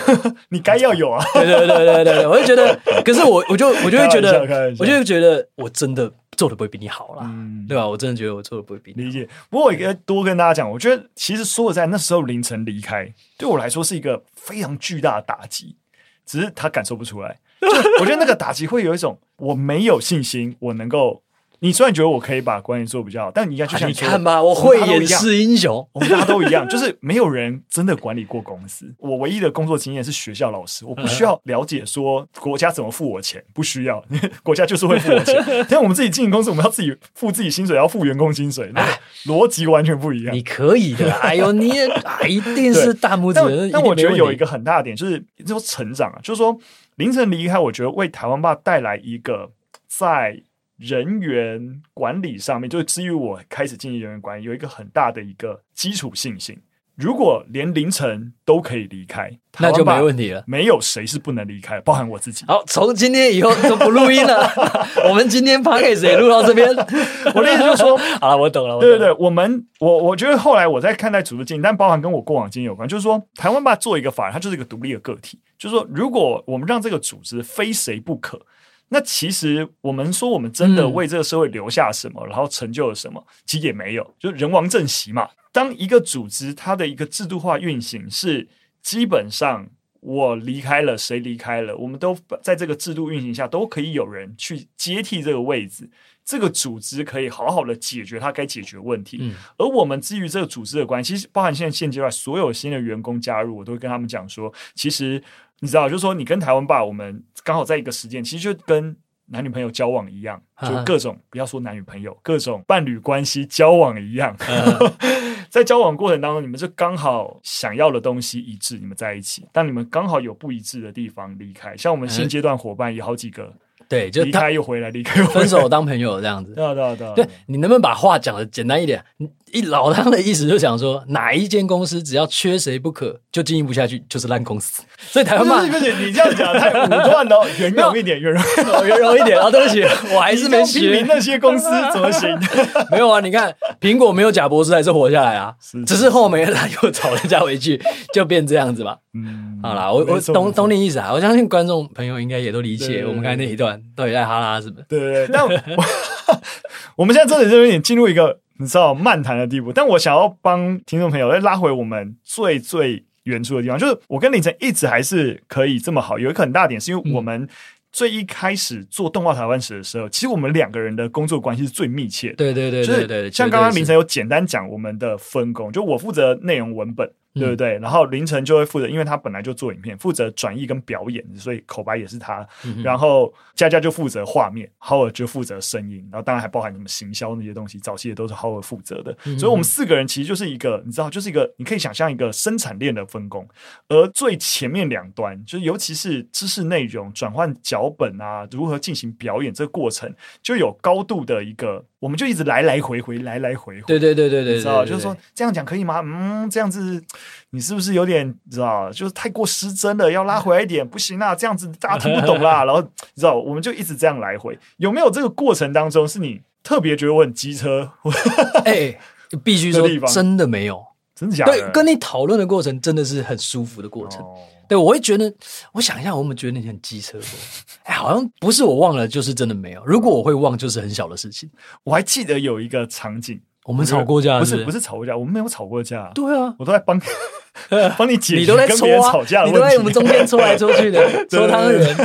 你该要有啊！对对对对对，我就觉得，可是我我就我就会觉得，我就会觉得我真的做的不会比你好啦，嗯、对吧？我真的觉得我做的不会比你好。理解。不过我应该多跟大家讲，我觉得其实说实在，那时候凌晨离开，对我来说是一个非常巨大的打击，只是他感受不出来。就我觉得那个打击会有一种我没有信心，我能够。你虽然觉得我可以把管理做比较好，但你应该就像你看吧，我会掩饰英雄，我们大家都一样，就是没有人真的管理过公司。我唯一的工作经验是学校老师，我不需要了解说国家怎么付我钱，不需要，国家就是会付我钱。但我们自己经营公司，我们要自己付自己薪水，要付员工薪水，那逻辑完全不一样。你可以的，哎呦，你也一定是大拇指。但我觉得有一个很大的点，就是说成长啊，就是说凌晨离开，我觉得为台湾爸带来一个在。人员管理上面，就是至于我开始进行人员管理，有一个很大的一个基础信心。如果连凌晨都可以离开，那就没问题了。没有谁是不能离开，包含我自己。好，从今天以后都不录音了。我们今天 podcast 也录到这边。我的意思就是说，好了，我懂了。对对对，我们我我觉得后来我在看待组织经营，但包含跟我过往经验有关，就是说台湾吧做一个法人，它就是一个独立的个体。就是说，如果我们让这个组织非谁不可。那其实我们说，我们真的为这个社会留下什么，嗯、然后成就了什么，其实也没有，就人亡政息嘛。当一个组织它的一个制度化运行是基本上我离开了，谁离开了，我们都在这个制度运行下都可以有人去接替这个位置，这个组织可以好好的解决它该解决问题。嗯、而我们基于这个组织的关系，包含现在现阶段所有新的员工加入，我都会跟他们讲说，其实。你知道，就是说，你跟台湾爸，我们刚好在一个时间，其实就跟男女朋友交往一样，就各种不要说男女朋友，各种伴侣关系交往一样，在交往过程当中，你们就刚好想要的东西一致，你们在一起，但你们刚好有不一致的地方离开，像我们新阶段伙伴有好几个。对，就离开又回来，离开又回来，分手当朋友这样子。对啊，对啊，对啊。对，你能不能把话讲的简单一点？一老汤的意思就想说，哪一间公司只要缺谁不可，就经营不下去，就是烂公司。所以台湾嘛，不是你这样讲太武断了，圆融一点，圆融，圆融一点啊！对不起，我还是没学那些公司怎么行？没有啊，你看苹果没有贾博士还是活下来啊，只是后面他又找人家回去，就变这样子吧。嗯，好啦，我我懂懂你意思啊，我相信观众朋友应该也都理解我们刚才那一段到底在哈拉。对对对，但我，我们现在真的是有点进入一个你知道漫谈的地步。但我想要帮听众朋友再拉回我们最最原初的地方，就是我跟凌晨一直还是可以这么好。有一个很大点，是因为我们最一开始做动画台湾史的时候，其实我们两个人的工作关系是最密切的。对对对对对，像刚刚凌晨有简单讲我们的分工，就我负责内容文本。对不对？然后凌晨就会负责，因为他本来就做影片，负责转译跟表演，所以口白也是他。嗯、然后佳佳就负责画面，Howard 就负责声音，然后当然还包含什么行销那些东西，早期也都是 Howard 负责的。嗯、所以我们四个人其实就是一个，你知道，就是一个你可以想象一个生产链的分工。而最前面两端，就是尤其是知识内容转换脚本啊，如何进行表演这个过程，就有高度的一个。我们就一直来来回回，来来回回。对对对对对，知道？就是说这样讲可以吗？嗯，这样子你是不是有点知道？就是太过失真了，要拉回来一点，不行啊，这样子大家听不懂啦。然后你知道，我们就一直这样来回。有没有这个过程当中是你特别觉得我很机车？哎，必须说真的没有，真的假的？对，跟你讨论的过程真的是很舒服的过程。哦对，我会觉得，我想一下，我们觉得你很机车过？哎，好像不是我忘了，就是真的没有。如果我会忘，就是很小的事情。我还记得有一个场景，我们吵过架，不是不是吵过架，我们没有吵过架。对啊，我都在帮 帮你解决，你都在跟别人吵架，你都在我们中间搓来搓去的 搓汤圆。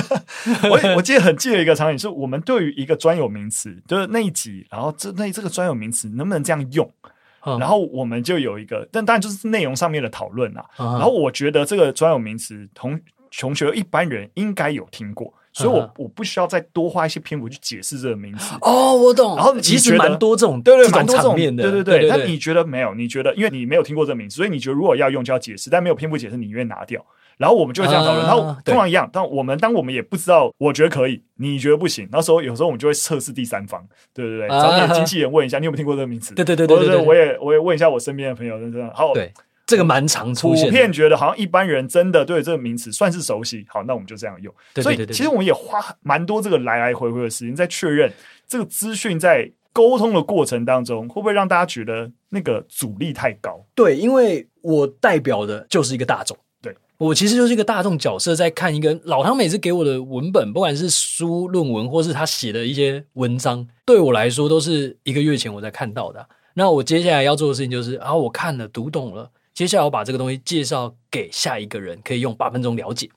我我记得很记得一个场景，是我们对于一个专有名词，就是那一集，然后这那这个专有名词能不能这样用？然后我们就有一个，但当然就是内容上面的讨论啊。然后我觉得这个专有名词同同学一般人应该有听过，所以我我不需要再多花一些篇幅去解释这个名词。哦，我懂。然后其实蛮多这种，对对，蛮多这种的，对对对。但你觉得没有？你觉得因为你没有听过这个名词，所以你觉得如果要用就要解释，但没有篇幅解释，你愿意拿掉。然后我们就会这样讨论。然后通常一样，当我们当我们也不知道，我觉得可以，你觉得不行，那时候有时候我们就会测试第三方，对对对，找点经纪人问一下，你有没有听过这个名词？对对对对对，我也我也问一下我身边的朋友，真的好。对。这个蛮常出现，普遍觉得好像一般人真的对这个名词算是熟悉。好，那我们就这样用。对对对对对，所以其实我们也花蛮多这个来来回回的时间在确认这个资讯在沟通的过程当中，会不会让大家觉得那个阻力太高？对，因为我代表的就是一个大众。对，我其实就是一个大众角色，在看一个老汤每次给我的文本，不管是书、论文，或是他写的一些文章，对我来说都是一个月前我才看到的。那我接下来要做的事情就是啊，我看了，读懂了。接下来我把这个东西介绍给下一个人，可以用八分钟了解。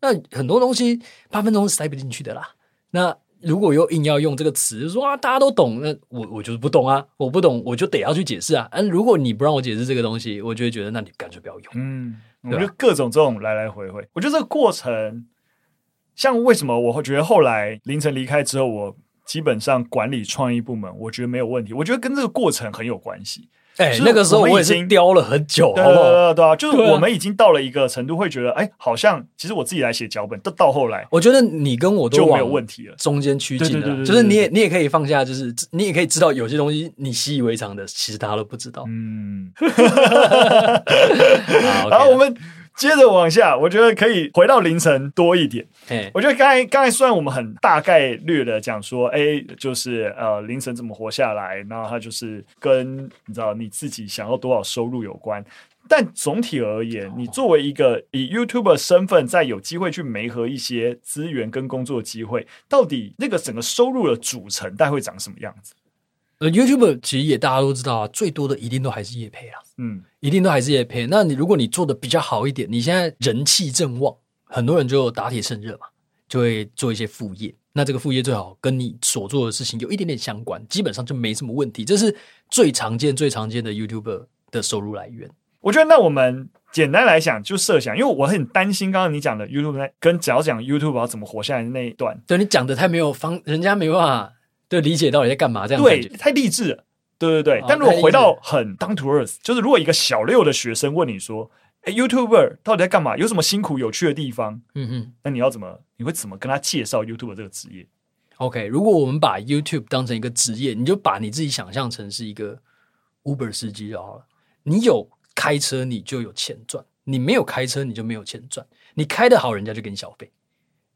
那很多东西八分钟是塞不进去的啦。那如果又硬要用这个词，就说啊，大家都懂，那我我就是不懂啊，我不懂，我就得要去解释啊。嗯，如果你不让我解释这个东西，我就会觉得那你干脆不要用。嗯，我觉得各种这种来来回回，我觉得这个过程，像为什么我会觉得后来凌晨离开之后，我基本上管理创意部门，我觉得没有问题。我觉得跟这个过程很有关系。哎、欸，那个时候我已经雕了很久，对对对对啊，就是我们已经到了一个程度，会觉得，哎、欸，好像其实我自己来写脚本，到到后来，我觉得你跟我都没有问题了，中间趋近了，就是你也你也可以放下，就是你也可以知道有些东西你习以为常的，其实大家都不知道。嗯，好，我们。接着往下，我觉得可以回到凌晨多一点。嘿我觉得刚才刚才虽然我们很大概率的讲说，哎，就是呃凌晨怎么活下来，然后它就是跟你知道你自己想要多少收入有关。但总体而言，你作为一个以 YouTuber 身份，在有机会去媒合一些资源跟工作机会，到底那个整个收入的组成，大概会长什么样子？呃，YouTube 其实也大家都知道啊，最多的一定都还是业配啊，嗯，一定都还是业配。那你如果你做的比较好一点，你现在人气正旺，很多人就打铁趁热嘛，就会做一些副业。那这个副业最好跟你所做的事情有一点点相关，基本上就没什么问题。这是最常见、最常见的 YouTuber 的收入来源。我觉得，那我们简单来讲，就设想，因为我很担心刚刚你讲的 YouTube 跟只要讲 YouTube 要怎么活下来的那一段，对你讲的太没有方，人家没办法。对，理解到底在干嘛？这样对，太励志了。对对对，哦、但如果回到很 down to earth，就是如果一个小六的学生问你说：“哎，YouTuber 到底在干嘛？有什么辛苦有趣的地方？”嗯哼，那你要怎么？你会怎么跟他介绍 YouTuber 这个职业？OK，如果我们把 YouTube 当成一个职业，你就把你自己想象成是一个 Uber 司机就好了。你有开车，你就有钱赚；你没有开车，你就没有钱赚。你开得好，人家就给你小费；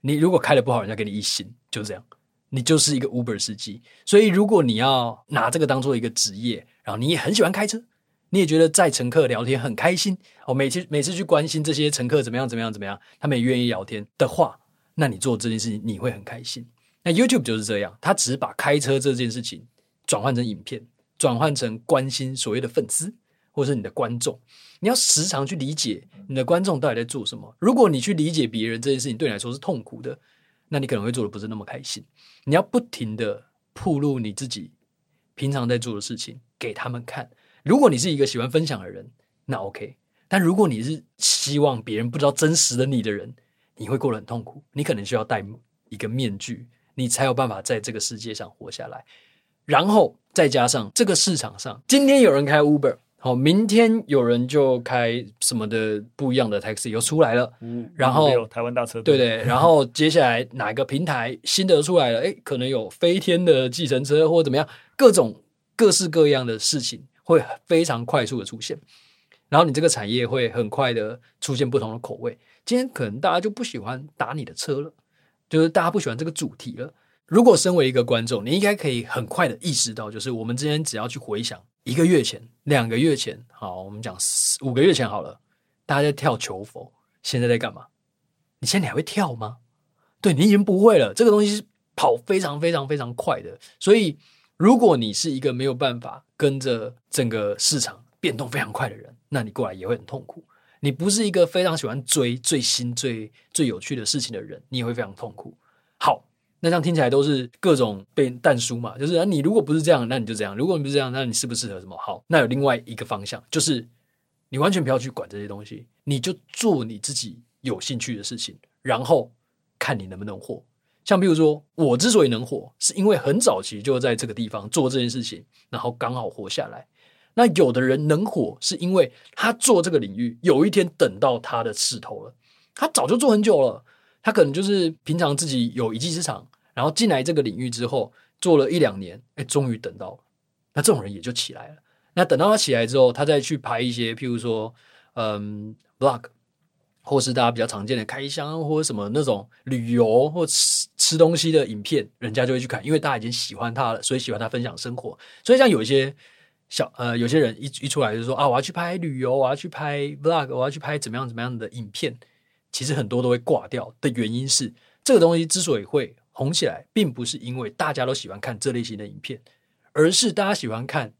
你如果开得不好，人家给你一星，就这样。你就是一个 Uber 司机，所以如果你要拿这个当做一个职业，然后你也很喜欢开车，你也觉得载乘客聊天很开心，哦，每次每次去关心这些乘客怎么样怎么样怎么样，他们也愿意聊天的话，那你做这件事情你会很开心。那 YouTube 就是这样，他只是把开车这件事情转换成影片，转换成关心所谓的粉丝或是你的观众，你要时常去理解你的观众到底在做什么。如果你去理解别人这件事情对你来说是痛苦的。那你可能会做的不是那么开心，你要不停的铺露你自己平常在做的事情给他们看。如果你是一个喜欢分享的人，那 OK。但如果你是希望别人不知道真实的你的人，你会过得很痛苦。你可能需要戴一个面具，你才有办法在这个世界上活下来。然后再加上这个市场上，今天有人开 Uber。好，明天有人就开什么的不一样的 taxi 又出来了，嗯、然后台湾大车队，对对，然后接下来哪个平台新的出来了？哎，可能有飞天的计程车或怎么样，各种各式各样的事情会非常快速的出现，然后你这个产业会很快的出现不同的口味。今天可能大家就不喜欢打你的车了，就是大家不喜欢这个主题了。如果身为一个观众，你应该可以很快的意识到，就是我们之间只要去回想。一个月前、两个月前，好，我们讲四五个月前好了，大家在跳求佛，现在在干嘛？你现在还会跳吗？对，你已经不会了。这个东西是跑非常非常非常快的，所以如果你是一个没有办法跟着整个市场变动非常快的人，那你过来也会很痛苦。你不是一个非常喜欢追最新、最最有趣的事情的人，你也会非常痛苦。好。那这样听起来都是各种被淡书嘛，就是啊，你如果不是这样，那你就这样；如果你不是这样，那你适不适合什么？好，那有另外一个方向，就是你完全不要去管这些东西，你就做你自己有兴趣的事情，然后看你能不能火。像比如说，我之所以能火，是因为很早期就在这个地方做这件事情，然后刚好活下来。那有的人能火，是因为他做这个领域，有一天等到他的势头了，他早就做很久了。他可能就是平常自己有一技之长，然后进来这个领域之后做了一两年，哎，终于等到。那这种人也就起来了。那等到他起来之后，他再去拍一些，譬如说，嗯，vlog，或是大家比较常见的开箱或者什么那种旅游或吃吃东西的影片，人家就会去看，因为大家已经喜欢他了，所以喜欢他分享生活。所以像有一些小呃，有些人一一出来就说啊，我要去拍旅游，我要去拍 vlog，我要去拍怎么样怎么样的影片。其实很多都会挂掉的原因是，这个东西之所以会红起来，并不是因为大家都喜欢看这类型的影片，而是大家喜欢看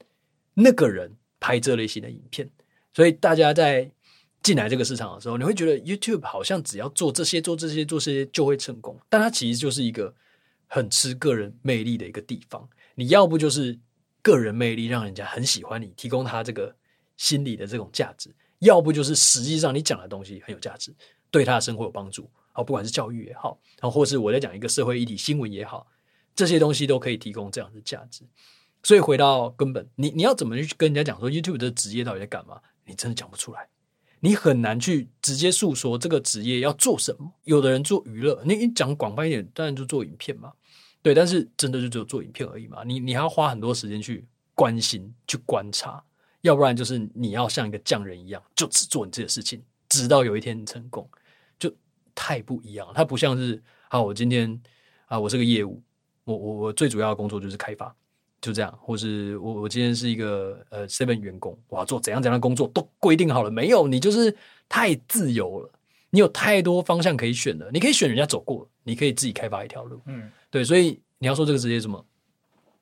那个人拍这类型的影片。所以大家在进来这个市场的时候，你会觉得 YouTube 好像只要做这些、做这些、做这些就会成功，但它其实就是一个很吃个人魅力的一个地方。你要不就是个人魅力让人家很喜欢你，提供他这个心理的这种价值；要不就是实际上你讲的东西很有价值。对他的生活有帮助，好，不管是教育也好，然后或是我在讲一个社会议题新闻也好，这些东西都可以提供这样的价值。所以回到根本，你你要怎么去跟人家讲说 YouTube 的职业到底在干嘛？你真的讲不出来，你很难去直接诉说这个职业要做什么。有的人做娱乐，你你讲广泛一点，当然就做影片嘛，对，但是真的就只有做影片而已嘛。你你还要花很多时间去关心、去观察，要不然就是你要像一个匠人一样，就只做你这个事情，直到有一天你成功。太不一样，它不像是啊，我今天啊，我是个业务，我我我最主要的工作就是开发，就这样，或是我我今天是一个呃 seven 员工，我要做怎样怎样的工作都规定好了没有？你就是太自由了，你有太多方向可以选了，你可以选人家走过，你可以自己开发一条路，嗯，对，所以你要说这个职业什么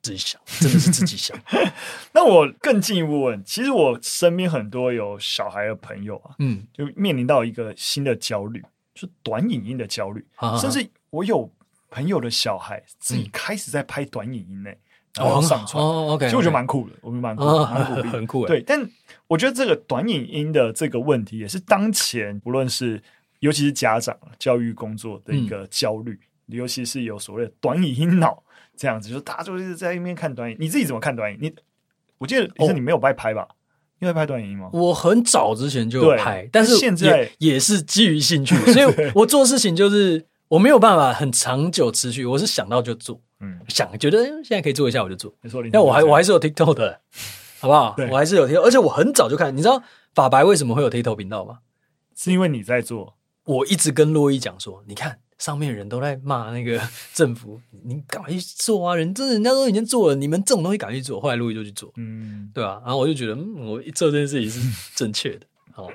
自己想，真的是自己想。那我更进一步问，其实我身边很多有小孩的朋友啊，嗯，就面临到一个新的焦虑。是短影音的焦虑，啊、甚至我有朋友的小孩自己开始在拍短影音呢，嗯、然后上传。哦，OK，其实我觉得蛮酷的，我觉得蛮酷，蛮酷，很酷。对，但我觉得这个短影音的这个问题，也是当前不论是尤其是家长教育工作的一个焦虑，嗯、尤其是有所谓的短影音脑这样子，就是大家就是在一边看短影。你自己怎么看短影？你我记得你是你没有爱拍吧？哦你会拍短影音吗？我很早之前就有拍，但是现在也是基于兴趣，所以我做事情就是我没有办法很长久持续，我是想到就做，嗯，想觉得现在可以做一下我就做，没错。但我还我还是有 TikTok 的，好不好？我还是有 TikTok，而且我很早就看。你知道法白为什么会有 TikTok 频道吗？是因为你在做，我一直跟洛伊讲说，你看。上面人都在骂那个 政府，你赶快去做啊！人真的人家都已经做了，你们这种东西赶快去做。后来路易就去做，嗯，对吧？然后我就觉得，嗯，我做这件事情是正确的。好，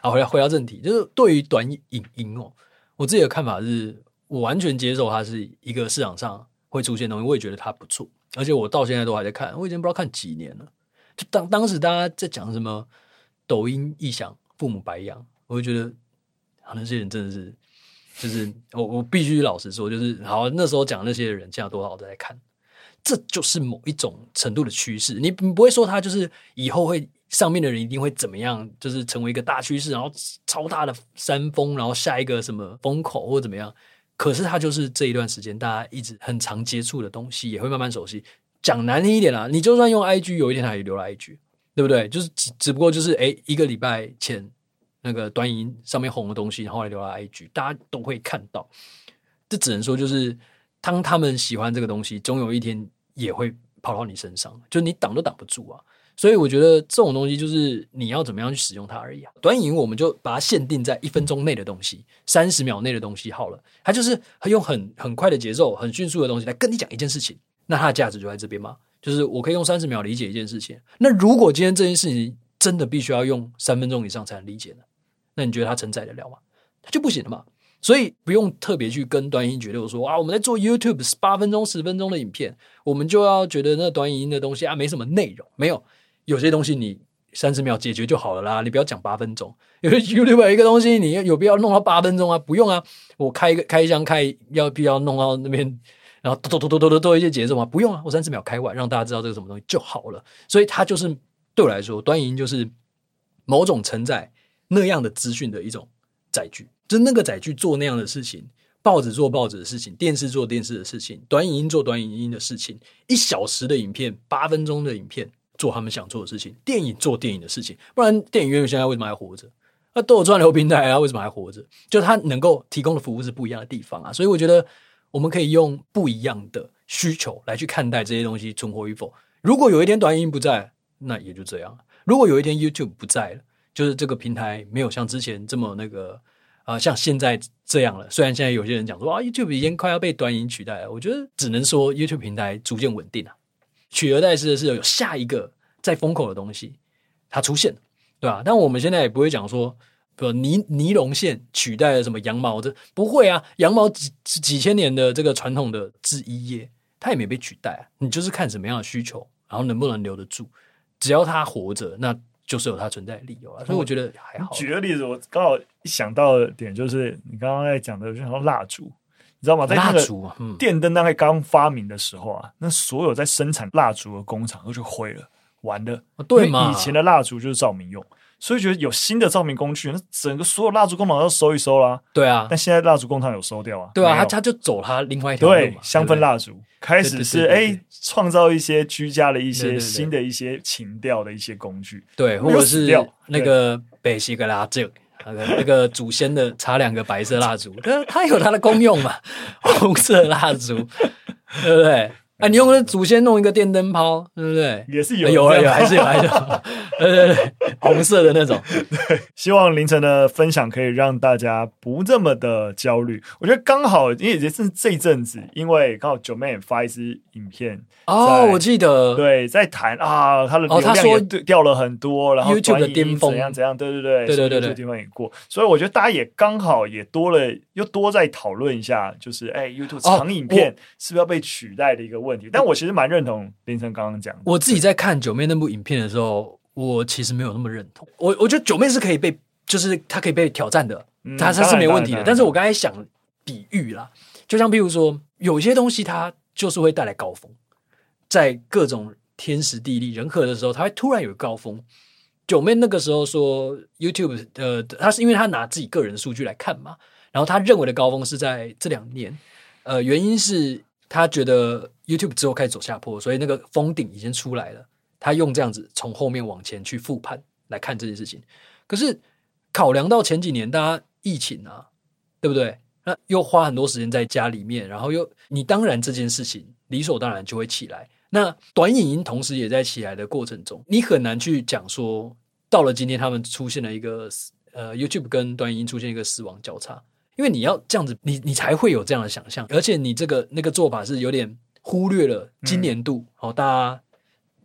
好，回来回到正题，就是对于短影音哦，我自己的看法是我完全接受它是一个市场上会出现的东西，我也觉得它不错，而且我到现在都还在看，我已经不知道看几年了。就当当时大家在讲什么抖音异响，父母白养，我就觉得，好像那些人真的是。就是我我必须老实说，就是好那时候讲那些人，现在多少都在看，这就是某一种程度的趋势。你不会说他就是以后会上面的人一定会怎么样，就是成为一个大趋势，然后超大的山峰，然后下一个什么风口或怎么样。可是他就是这一段时间大家一直很常接触的东西，也会慢慢熟悉。讲难听一点啦，你就算用 IG，有一天他也留了 IG，对不对？就是只只不过就是哎，一个礼拜前。那个短影音上面红的东西，然后来留到 IG，大家都会看到。这只能说就是，当他们喜欢这个东西，总有一天也会跑到你身上，就你挡都挡不住啊。所以我觉得这种东西就是你要怎么样去使用它而已啊。短影我们就把它限定在一分钟内的东西，三十秒内的东西好了，它就是用很很快的节奏、很迅速的东西来跟你讲一件事情，那它的价值就在这边嘛。就是我可以用三十秒理解一件事情。那如果今天这件事情真的必须要用三分钟以上才能理解呢？那你觉得它承载得了吗？它就不行了嘛。所以不用特别去跟短影音决斗说啊，我们在做 YouTube 八分钟、十分钟的影片，我们就要觉得那短影音的东西啊没什么内容。没有，有些东西你三十秒解决就好了啦。你不要讲八分钟。有些 YouTube 一个东西，你有必要弄到八分钟啊？不用啊。我开一个开箱开要必要弄到那边，然后嘟嘟嘟嘟嘟嘟一些节奏吗？不用啊。我三十秒开完，让大家知道这个什么东西就好了。所以它就是对我来说，短影音就是某种承载。那样的资讯的一种载具，就那个载具做那样的事情，报纸做报纸的事情，电视做电视的事情，短影音做短影音的事情，一小时的影片，八分钟的影片，做他们想做的事情，电影做电影的事情，不然电影院现在为什么还活着？那都有串流平台啊，为什么还活着？就它能够提供的服务是不一样的地方啊，所以我觉得我们可以用不一样的需求来去看待这些东西存活与否。如果有一天短影音不在，那也就这样了；如果有一天 YouTube 不在了，就是这个平台没有像之前这么那个。啊，像现在这样了。虽然现在有些人讲说啊，YouTube 已经快要被短影取代了，我觉得只能说 YouTube 平台逐渐稳定啊。取而代之的是有下一个在风口的东西，它出现了，对吧？但我们现在也不会讲说，比如尼尼龙线取代了什么羊毛，这不会啊。羊毛几几千年的这个传统的制衣业，它也没被取代。你就是看什么样的需求，然后能不能留得住，只要它活着，那。就是有它存在的理由啊，所以我觉得还好。举个例子，我刚好一想到的点就是你刚刚在讲的，就像蜡烛，你知道吗？在那个电灯大概刚发明的时候啊，那所有在生产蜡烛的工厂都就毁了，完了。对吗？以前的蜡烛就是照明用。所以觉得有新的照明工具，那整个所有蜡烛工厂都收一收啦。对啊，但现在蜡烛工厂有收掉啊。对啊，他他就走他另外一条路。对，香氛蜡烛开始是哎，创造一些居家的一些新的一些情调的一些工具。对，或者是那个北西格拉这那个那个祖先的插两个白色蜡烛，它它有它的功用嘛？红色蜡烛，对不对？哎，你用祖先弄一个电灯泡，对不对？也是有，有啊，有，还是有，还是有。对对对，红色的那种。对，希望凌晨的分享可以让大家不这么的焦虑。我觉得刚好，因为也是这一阵子，因为刚好 Joeman 发一支影片哦，我记得，对，在谈啊，他的流量也掉了很多，然后 YouTube 的巅峰怎样怎样，对对对，对对对对，地方也过，所以我觉得大家也刚好也多了，又多在讨论一下，就是哎，YouTube 长影片是不是要被取代的一个问。问题，但我其实蛮认同林晨刚刚讲。我自己在看九妹那部影片的时候，我其实没有那么认同。我我觉得九妹是可以被，就是她可以被挑战的，她她、嗯、是没问题的。但是我刚才想比喻啦，就像譬如说，有些东西它就是会带来高峰，在各种天时地利人和的时候，它会突然有高峰。九妹那个时候说 YouTube，呃，他是因为他拿自己个人的数据来看嘛，然后他认为的高峰是在这两年，呃，原因是。他觉得 YouTube 之后开始走下坡，所以那个峰顶已经出来了。他用这样子从后面往前去复盘来看这件事情。可是考量到前几年大家疫情啊，对不对？那又花很多时间在家里面，然后又你当然这件事情理所当然就会起来。那短影音同时也在起来的过程中，你很难去讲说，到了今天他们出现了一个呃 YouTube 跟短影音出现一个死亡交叉。因为你要这样子，你你才会有这样的想象，而且你这个那个做法是有点忽略了今年度，好、嗯哦，大家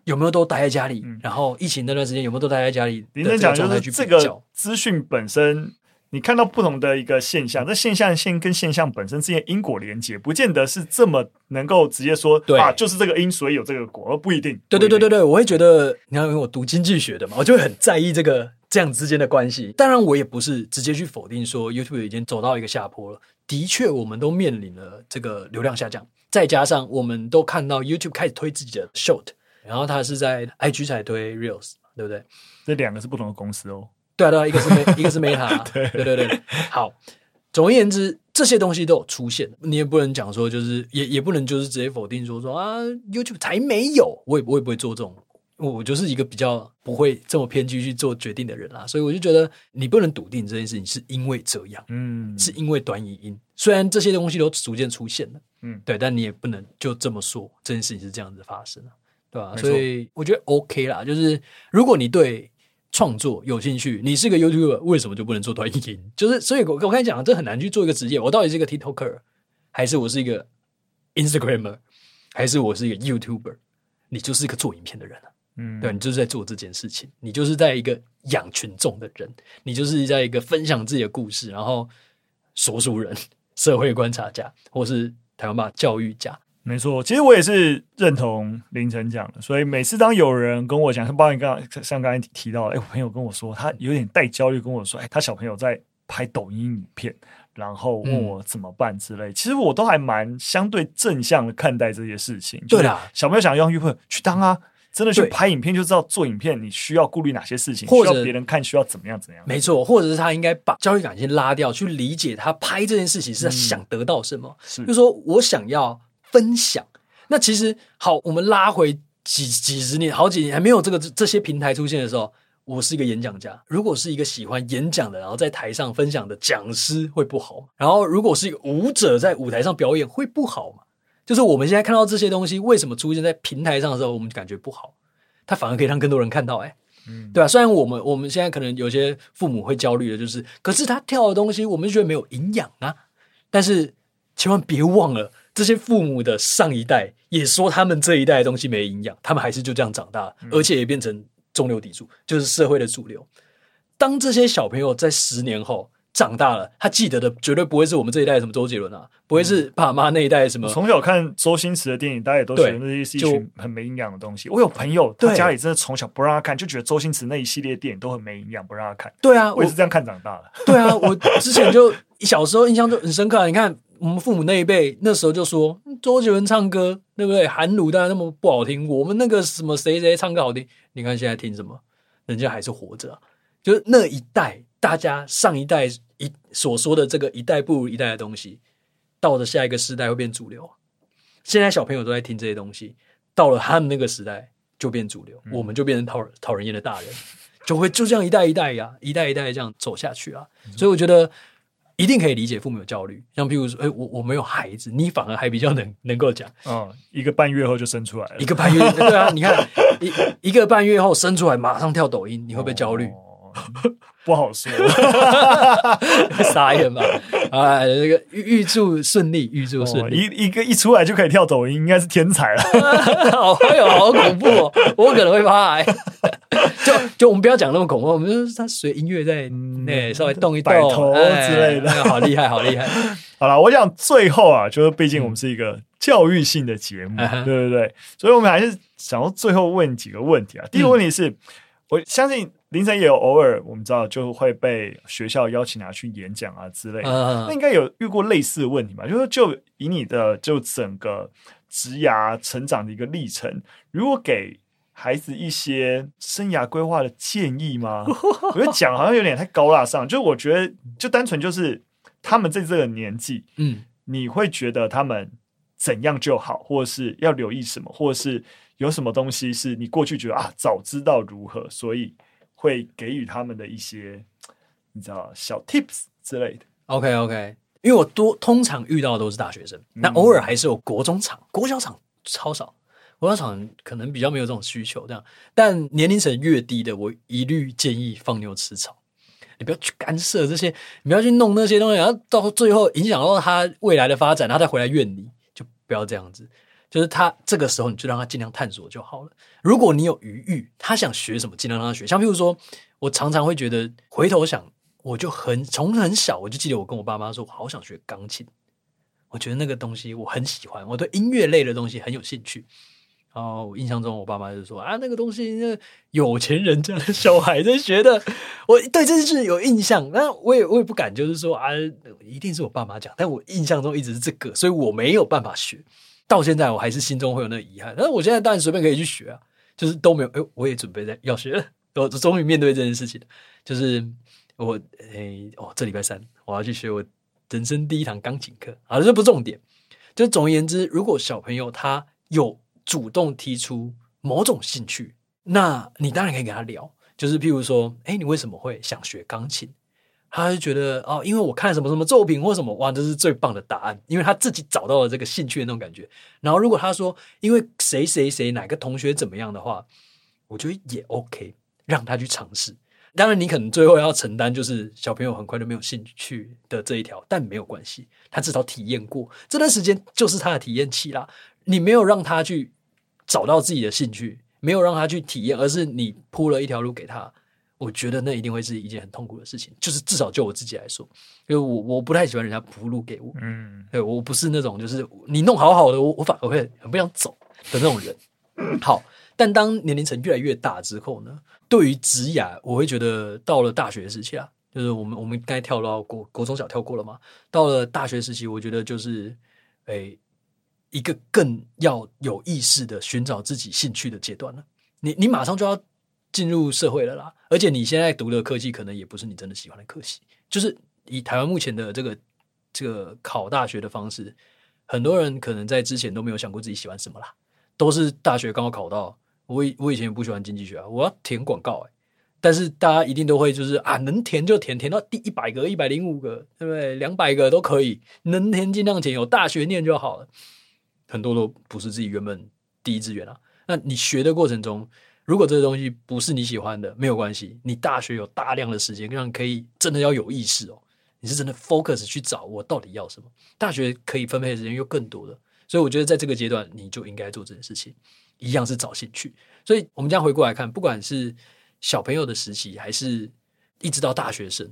有没有都待在家里？嗯、然后疫情那段时间有没有都待在家里？你能讲就是这个资讯本身，你看到不同的一个现象，这现象线跟现象本身之间因果连接，不见得是这么能够直接说对啊，就是这个因，所以有这个果，而不一定。对对对对对，我会觉得，你看，因为我读经济学的嘛，我就会很在意这个。这样之间的关系，当然我也不是直接去否定说 YouTube 已经走到一个下坡了。的确，我们都面临了这个流量下降，再加上我们都看到 YouTube 开始推自己的 Short，然后它是在 IG 才推 Reels，对不对？这两个是不同的公司哦。对啊，对啊，一个是 一个是 Meta，对对对对。好，总而言之，这些东西都有出现，你也不能讲说就是也也不能就是直接否定说说啊 YouTube 才没有，我也我也不会做这种。我就是一个比较不会这么偏激去做决定的人啦，所以我就觉得你不能笃定这件事情是因为这样，嗯，是因为短语音。虽然这些东西都逐渐出现了，嗯，对，但你也不能就这么说这件事情是这样子发生的，对吧？所以我觉得 OK 啦，就是如果你对创作有兴趣，你是个 YouTuber，为什么就不能做短语音？就是所以我我跟你讲，这很难去做一个职业。我到底是一个 TikToker，还是我是一个 Instagramer，还是我是一个 YouTuber？你就是一个做影片的人啊。嗯，对，你就是在做这件事情，你就是在一个养群众的人，你就是在一个分享自己的故事，然后说书人、社会观察家，或是台湾吧教育家。没错，其实我也是认同凌晨讲的，所以每次当有人跟我讲，像包括你刚刚像刚才提到，哎，我朋友跟我说，他有点带焦虑，跟我说，哎，他小朋友在拍抖音影片，然后问我怎么办之类。嗯、其实我都还蛮相对正向的看待这些事情。对啦，小朋友想用 YouTube 去当啊。真的去拍影片就知道做影片你需要顾虑哪些事情，或者别人看需要怎么样怎么样。没错，或者是他应该把焦虑感先拉掉，去理解他拍这件事情是他想得到什么。就是说我想要分享。那其实好，我们拉回几几十年，好几年还没有这个这些平台出现的时候，我是一个演讲家。如果是一个喜欢演讲的，然后在台上分享的讲师，会不好吗？然后如果是一个舞者在舞台上表演，会不好吗？就是我们现在看到这些东西，为什么出现在平台上的时候，我们感觉不好？它反而可以让更多人看到，欸，哎，嗯，对吧？虽然我们我们现在可能有些父母会焦虑的，就是，可是他跳的东西，我们就觉得没有营养啊。但是千万别忘了。这些父母的上一代也说他们这一代的东西没营养，他们还是就这样长大，而且也变成中流砥柱，就是社会的主流。当这些小朋友在十年后长大了，他记得的绝对不会是我们这一代什么周杰伦啊，不会是爸妈那一代什么。从小看周星驰的电影，大家也都觉得那些是一群很没营养的东西。我有朋友，他家里真的从小不让他看，就觉得周星驰那一系列电影都很没营养，不让他看。对啊，我也是这样看长大的。对啊，我 之前就小时候印象就很深刻啊，你看。我们父母那一辈那时候就说周杰伦唱歌对不对？韩鲁当然那么不好听，我们那个什么谁谁唱歌好听？你看现在听什么？人家还是活着啊！就是那一代，大家上一代一所说的这个一代不如一代的东西，到了下一个时代会变主流。现在小朋友都在听这些东西，到了他们那个时代就变主流，嗯、我们就变成讨讨人厌的大人，就会就这样一代一代呀、啊，一代一代这样走下去啊！所以我觉得。一定可以理解父母有焦虑，像譬如说，哎、欸，我我没有孩子，你反而还比较能能够讲，嗯，一个半月后就生出来了，一个半月，对啊，你看一一个半月后生出来，马上跳抖音，你会不会焦虑？哦，不好说，傻眼吧？哎，这个预预祝顺利，预祝顺利，一、哦、一个一出来就可以跳抖音，应该是天才了，好，哎呦，好恐怖哦，我可能会怕。就就我们不要讲那么恐怖，我们就是他随音乐在那、嗯、稍微动一动，摆头之类的，哎、好厉害，好厉害。好了，我想最后啊，就是毕竟我们是一个教育性的节目，嗯、对不对，对？所以我们还是想要最后问几个问题啊。第一个问题是，嗯、我相信凌晨也有偶尔我们知道就会被学校邀请拿去演讲啊之类的，嗯、那应该有遇过类似的问题吧？就是就以你的就整个职涯成长的一个历程，如果给孩子一些生涯规划的建议吗？我觉得讲好像有点太高大上。就我觉得，就单纯就是他们在这个年纪，嗯，你会觉得他们怎样就好，或者是要留意什么，或者是有什么东西是你过去觉得啊，早知道如何，所以会给予他们的一些你知道小 tips 之类的。OK OK，因为我多通常遇到的都是大学生，那偶尔还是有国中场、国小场超少。国小场可能比较没有这种需求，这样，但年龄层越低的，我一律建议放牛吃草。你不要去干涉这些，你不要去弄那些东西，然后到最后影响到他未来的发展，他再回来怨你，就不要这样子。就是他这个时候，你就让他尽量探索就好了。如果你有余裕，他想学什么，尽量让他学。像譬如说，我常常会觉得，回头想，我就很从很小，我就记得我跟我爸妈说，我好想学钢琴。我觉得那个东西我很喜欢，我对音乐类的东西很有兴趣。然后，我印象中我爸妈就说啊，那个东西，那有钱人家的小孩在学的，我对这件事有印象。那我也我也不敢，就是说啊，一定是我爸妈讲，但我印象中一直是这个，所以我没有办法学。到现在我还是心中会有那个遗憾。但是我现在当然随便可以去学啊，就是都没有。哎，我也准备在要学，我终于面对这件事情，就是我哎哦，这礼拜三我要去学我人生第一堂钢琴课啊，这不重点。就总而言之，如果小朋友他有。主动提出某种兴趣，那你当然可以跟他聊，就是譬如说，哎，你为什么会想学钢琴？他就觉得哦，因为我看什么什么作品或什么，哇，这是最棒的答案，因为他自己找到了这个兴趣的那种感觉。然后如果他说，因为谁谁谁哪个同学怎么样的话，我觉得也 OK，让他去尝试。当然，你可能最后要承担就是小朋友很快就没有兴趣的这一条，但没有关系，他至少体验过这段时间就是他的体验期啦。你没有让他去。找到自己的兴趣，没有让他去体验，而是你铺了一条路给他。我觉得那一定会是一件很痛苦的事情。就是至少就我自己来说，因为我我不太喜欢人家铺路给我。嗯，对，我不是那种就是你弄好好的，我我反而会很不想走的那种人。好，但当年龄层越来越大之后呢，对于职涯，我会觉得到了大学时期啊，就是我们我们该跳到国国中小跳过了嘛，到了大学时期，我觉得就是诶。欸一个更要有意识的寻找自己兴趣的阶段了。你你马上就要进入社会了啦。而且你现在读的科技可能也不是你真的喜欢的科系，就是以台湾目前的这个这个考大学的方式，很多人可能在之前都没有想过自己喜欢什么啦，都是大学刚好考到。我以我以前也不喜欢经济学啊，我要填广告哎、但是大家一定都会就是啊，能填就填，填到第一百个、一百零五个，对不对？两百个都可以，能填尽量填，有大学念就好了。很多都不是自己原本第一志愿啊。那你学的过程中，如果这个东西不是你喜欢的，没有关系。你大学有大量的时间，让你可以真的要有意识哦。你是真的 focus 去找我到底要什么？大学可以分配的时间又更多了，所以我觉得在这个阶段你就应该做这件事情。一样是找兴趣，所以我们这样回过来看，不管是小朋友的时期，还是一直到大学生，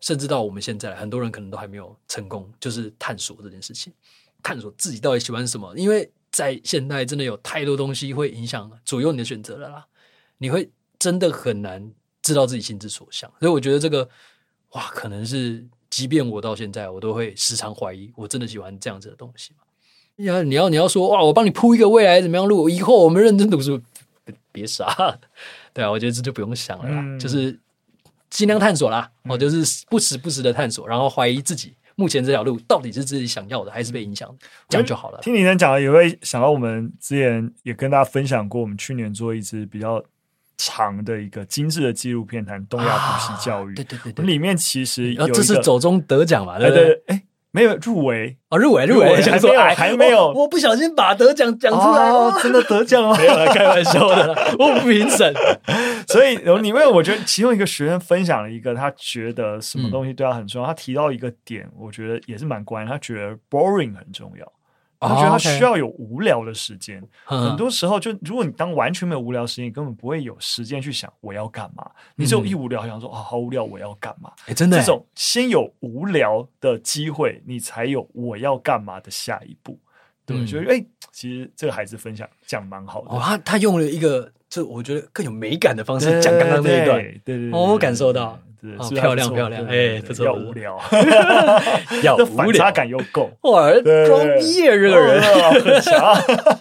甚至到我们现在，很多人可能都还没有成功，就是探索这件事情，探索自己到底喜欢什么。因为在现代，真的有太多东西会影响左右你的选择了啦，你会真的很难知道自己心之所向。所以我觉得这个，哇，可能是即便我到现在，我都会时常怀疑，我真的喜欢这样子的东西吗？你要你要你要说哇，我帮你铺一个未来怎么样路？以后我们认真读书，别傻，对啊，我觉得这就不用想了啦，嗯、就是尽量探索啦，我、嗯，就是不时不时的探索，然后怀疑自己目前这条路到底是自己想要的，还是被影响的，这样就好了。听你这样讲，也会想到我们之前也跟大家分享过，我们去年做一支比较长的一个精致的纪录片，谈东亚补习教育。啊、对对对对，里面其实有这是走中得奖嘛？对不对？哎。欸没有入围啊，入围入围，还没有，还没有我。不小心把得奖讲出来，哦，真的得奖了，没有开玩笑的，我不评审。所以你因为我觉得其中一个学生分享了一个，他觉得什么东西对他很重要。嗯、他提到一个点，我觉得也是蛮关键。他觉得 boring 很重要。我觉得他需要有无聊的时间。Oh, okay. 很多时候，就如果你当完全没有无聊时间，你根本不会有时间去想我要干嘛。嗯、你只有一无聊，想说啊，好无聊，我要干嘛？欸、真的，这种先有无聊的机会，你才有我要干嘛的下一步。对，嗯、觉得哎，其实这个孩子分享讲蛮好的。哦，他他用了一个就我觉得更有美感的方式讲刚刚那一段。对对对，哦，我感受到。是漂亮漂亮，哎，不错，要无聊，要无聊，反差感又够，哇，装逼啊，这个人。很强，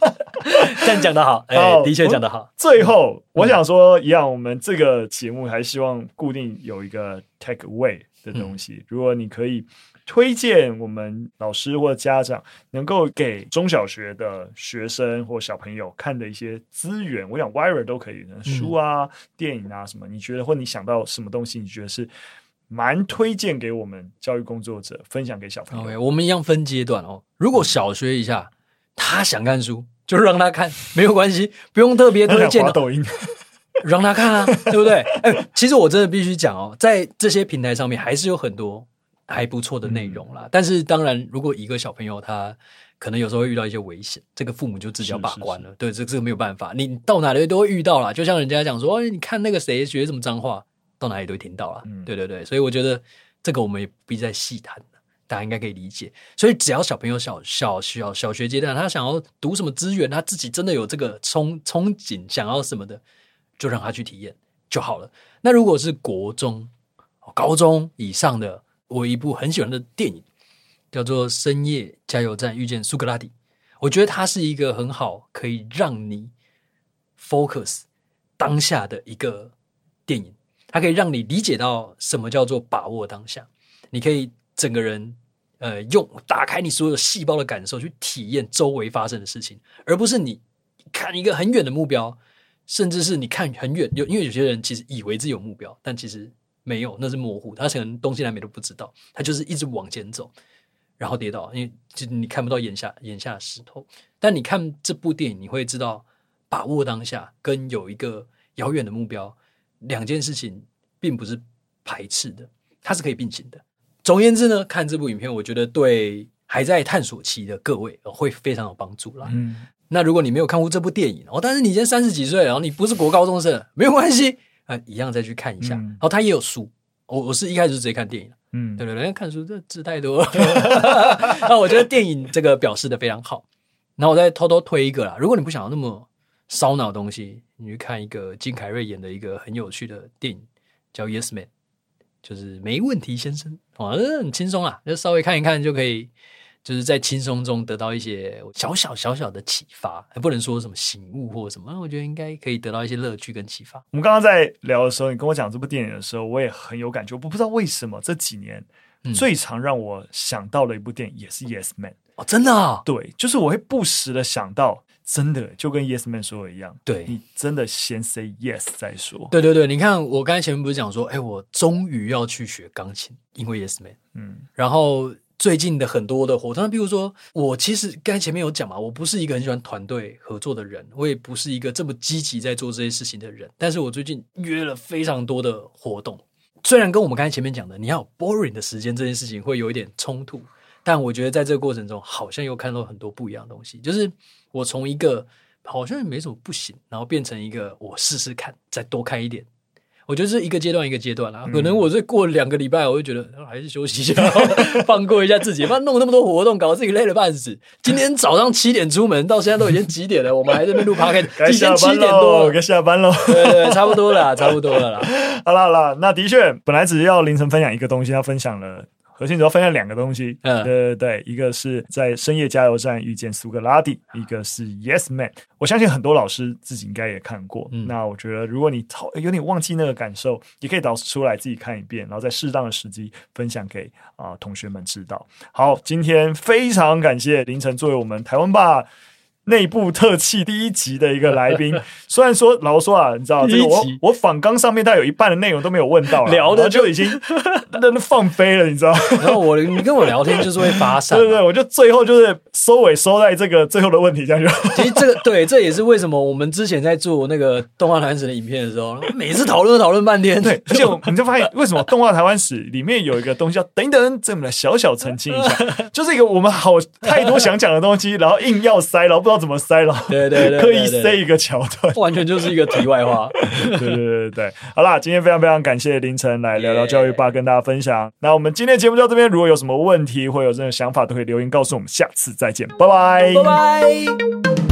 这样讲的好，哎，的确讲的好。最后，我想说一样，我们这个节目还希望固定有一个 take away 的东西，如果你可以。推荐我们老师或家长能够给中小学的学生或小朋友看的一些资源，我想 Wire 都可以，书啊、嗯、电影啊什么，你觉得或你想到什么东西，你觉得是蛮推荐给我们教育工作者分享给小朋友？Okay, 我们一样分阶段哦。如果小学一下他想看书，就让他看，没有关系，不用特别推荐 抖音，让他看啊，对不对？哎，其实我真的必须讲哦，在这些平台上面还是有很多。还不错的内容啦，嗯、但是当然，如果一个小朋友他可能有时候会遇到一些危险，这个父母就自己要把关了。是是是对，这这个没有办法，你到哪里都会遇到啦。就像人家讲说，哎，你看那个谁学什么脏话，到哪里都会听到啦。嗯、对对对，所以我觉得这个我们也不必再细谈了，大家应该可以理解。所以只要小朋友小小小小学阶段，他想要读什么资源，他自己真的有这个憧憧憬，想要什么的，就让他去体验就好了。那如果是国中、高中以上的，我一部很喜欢的电影叫做《深夜加油站遇见苏格拉底》，我觉得它是一个很好可以让你 focus 当下的一个电影，它可以让你理解到什么叫做把握当下。你可以整个人呃用打开你所有细胞的感受去体验周围发生的事情，而不是你看一个很远的目标，甚至是你看很远，有因为有些人其实以为自己有目标，但其实。没有，那是模糊。他可能东西南北都不知道，他就是一直往前走，然后跌倒，因为就你看不到眼下眼下的石头。但你看这部电影，你会知道把握当下跟有一个遥远的目标两件事情并不是排斥的，它是可以并行的。总而言之呢，看这部影片，我觉得对还在探索期的各位会非常有帮助啦。嗯，那如果你没有看过这部电影哦，但是你现在三十几岁，然后你不是国高中生，没有关系。啊，一样再去看一下。然后他也有书，我我是一开始就直接看电影。嗯，对对对，看书这字太多了。那我觉得电影这个表示的非常好。然后我再偷偷推一个啦，如果你不想要那么烧脑的东西，你去看一个金凯瑞演的一个很有趣的电影，叫《Yes Man》，就是没问题先生。哦，很轻松啊，就稍微看一看就可以，就是在轻松中得到一些小小小小的启发，还不能说什么醒悟或什么，我觉得应该可以得到一些乐趣跟启发。我们刚刚在聊的时候，你跟我讲这部电影的时候，我也很有感觉。我不知道为什么这几年最常让我想到的一部电影也是《Yes Man》哦，真的啊？对，就是我会不时的想到。真的就跟 Yes Man 说的一样，对，你真的先 say yes 再说。对对对，你看我刚才前面不是讲说，哎，我终于要去学钢琴，因为 Yes Man。嗯，然后最近的很多的活动，比如说我其实刚才前面有讲嘛，我不是一个很喜欢团队合作的人，我也不是一个这么积极在做这些事情的人，但是我最近约了非常多的活动，虽然跟我们刚才前面讲的你要 boring 的时间这件事情会有一点冲突。但我觉得在这个过程中，好像又看到很多不一样的东西。就是我从一个好像也没什么不行，然后变成一个我试试看，再多看一点。我觉得是一个阶段一个阶段啦。可能我是过两个礼拜，我就觉得还是休息一下，放过一下自己。不然弄那么多活动，搞得自己累了半死。今天早上七点出门，到现在都已经几点了？我们还在那边录 podcast，该下班喽，该下班喽。对对，差不多了，差不多了啦。好了好了，那的确本来只是要凌晨分享一个东西，要分享了。核心主要分享两个东西，嗯，对对对，一个是在深夜加油站遇见苏格拉底，一个是 Yes Man。我相信很多老师自己应该也看过。嗯，那我觉得如果你有点忘记那个感受，也可以导出来自己看一遍，然后在适当的时机分享给啊、呃、同学们知道。好，今天非常感谢凌晨作为我们台湾吧内部特辑第一集的一个来宾，虽然说老实说啊，你知道这个我我访纲上面大概有一半的内容都没有问到，聊的就已经 那放飞了，你知道？然后我你跟我聊天就是会发散，对对对，我就最后就是收尾收在这个最后的问题这样就。其实这个对，这也是为什么我们之前在做那个动画台湾史的影片的时候，每次讨论都讨论半天。对，而且我你就发现为什么动画台湾史里面有一个东西叫等等，这么来小小澄清一下，就是一个我们好太多想讲的东西，然后硬要塞，然后不知道。怎么塞了？对对对，刻意塞一个桥段，完全就是一个题外话。对对对对，好啦，今天非常非常感谢凌晨来聊聊教育吧，跟大家分享。那我们今天节目就到这边，如果有什么问题或有任何想法，都可以留言告诉我们。下次再见，拜拜，拜拜。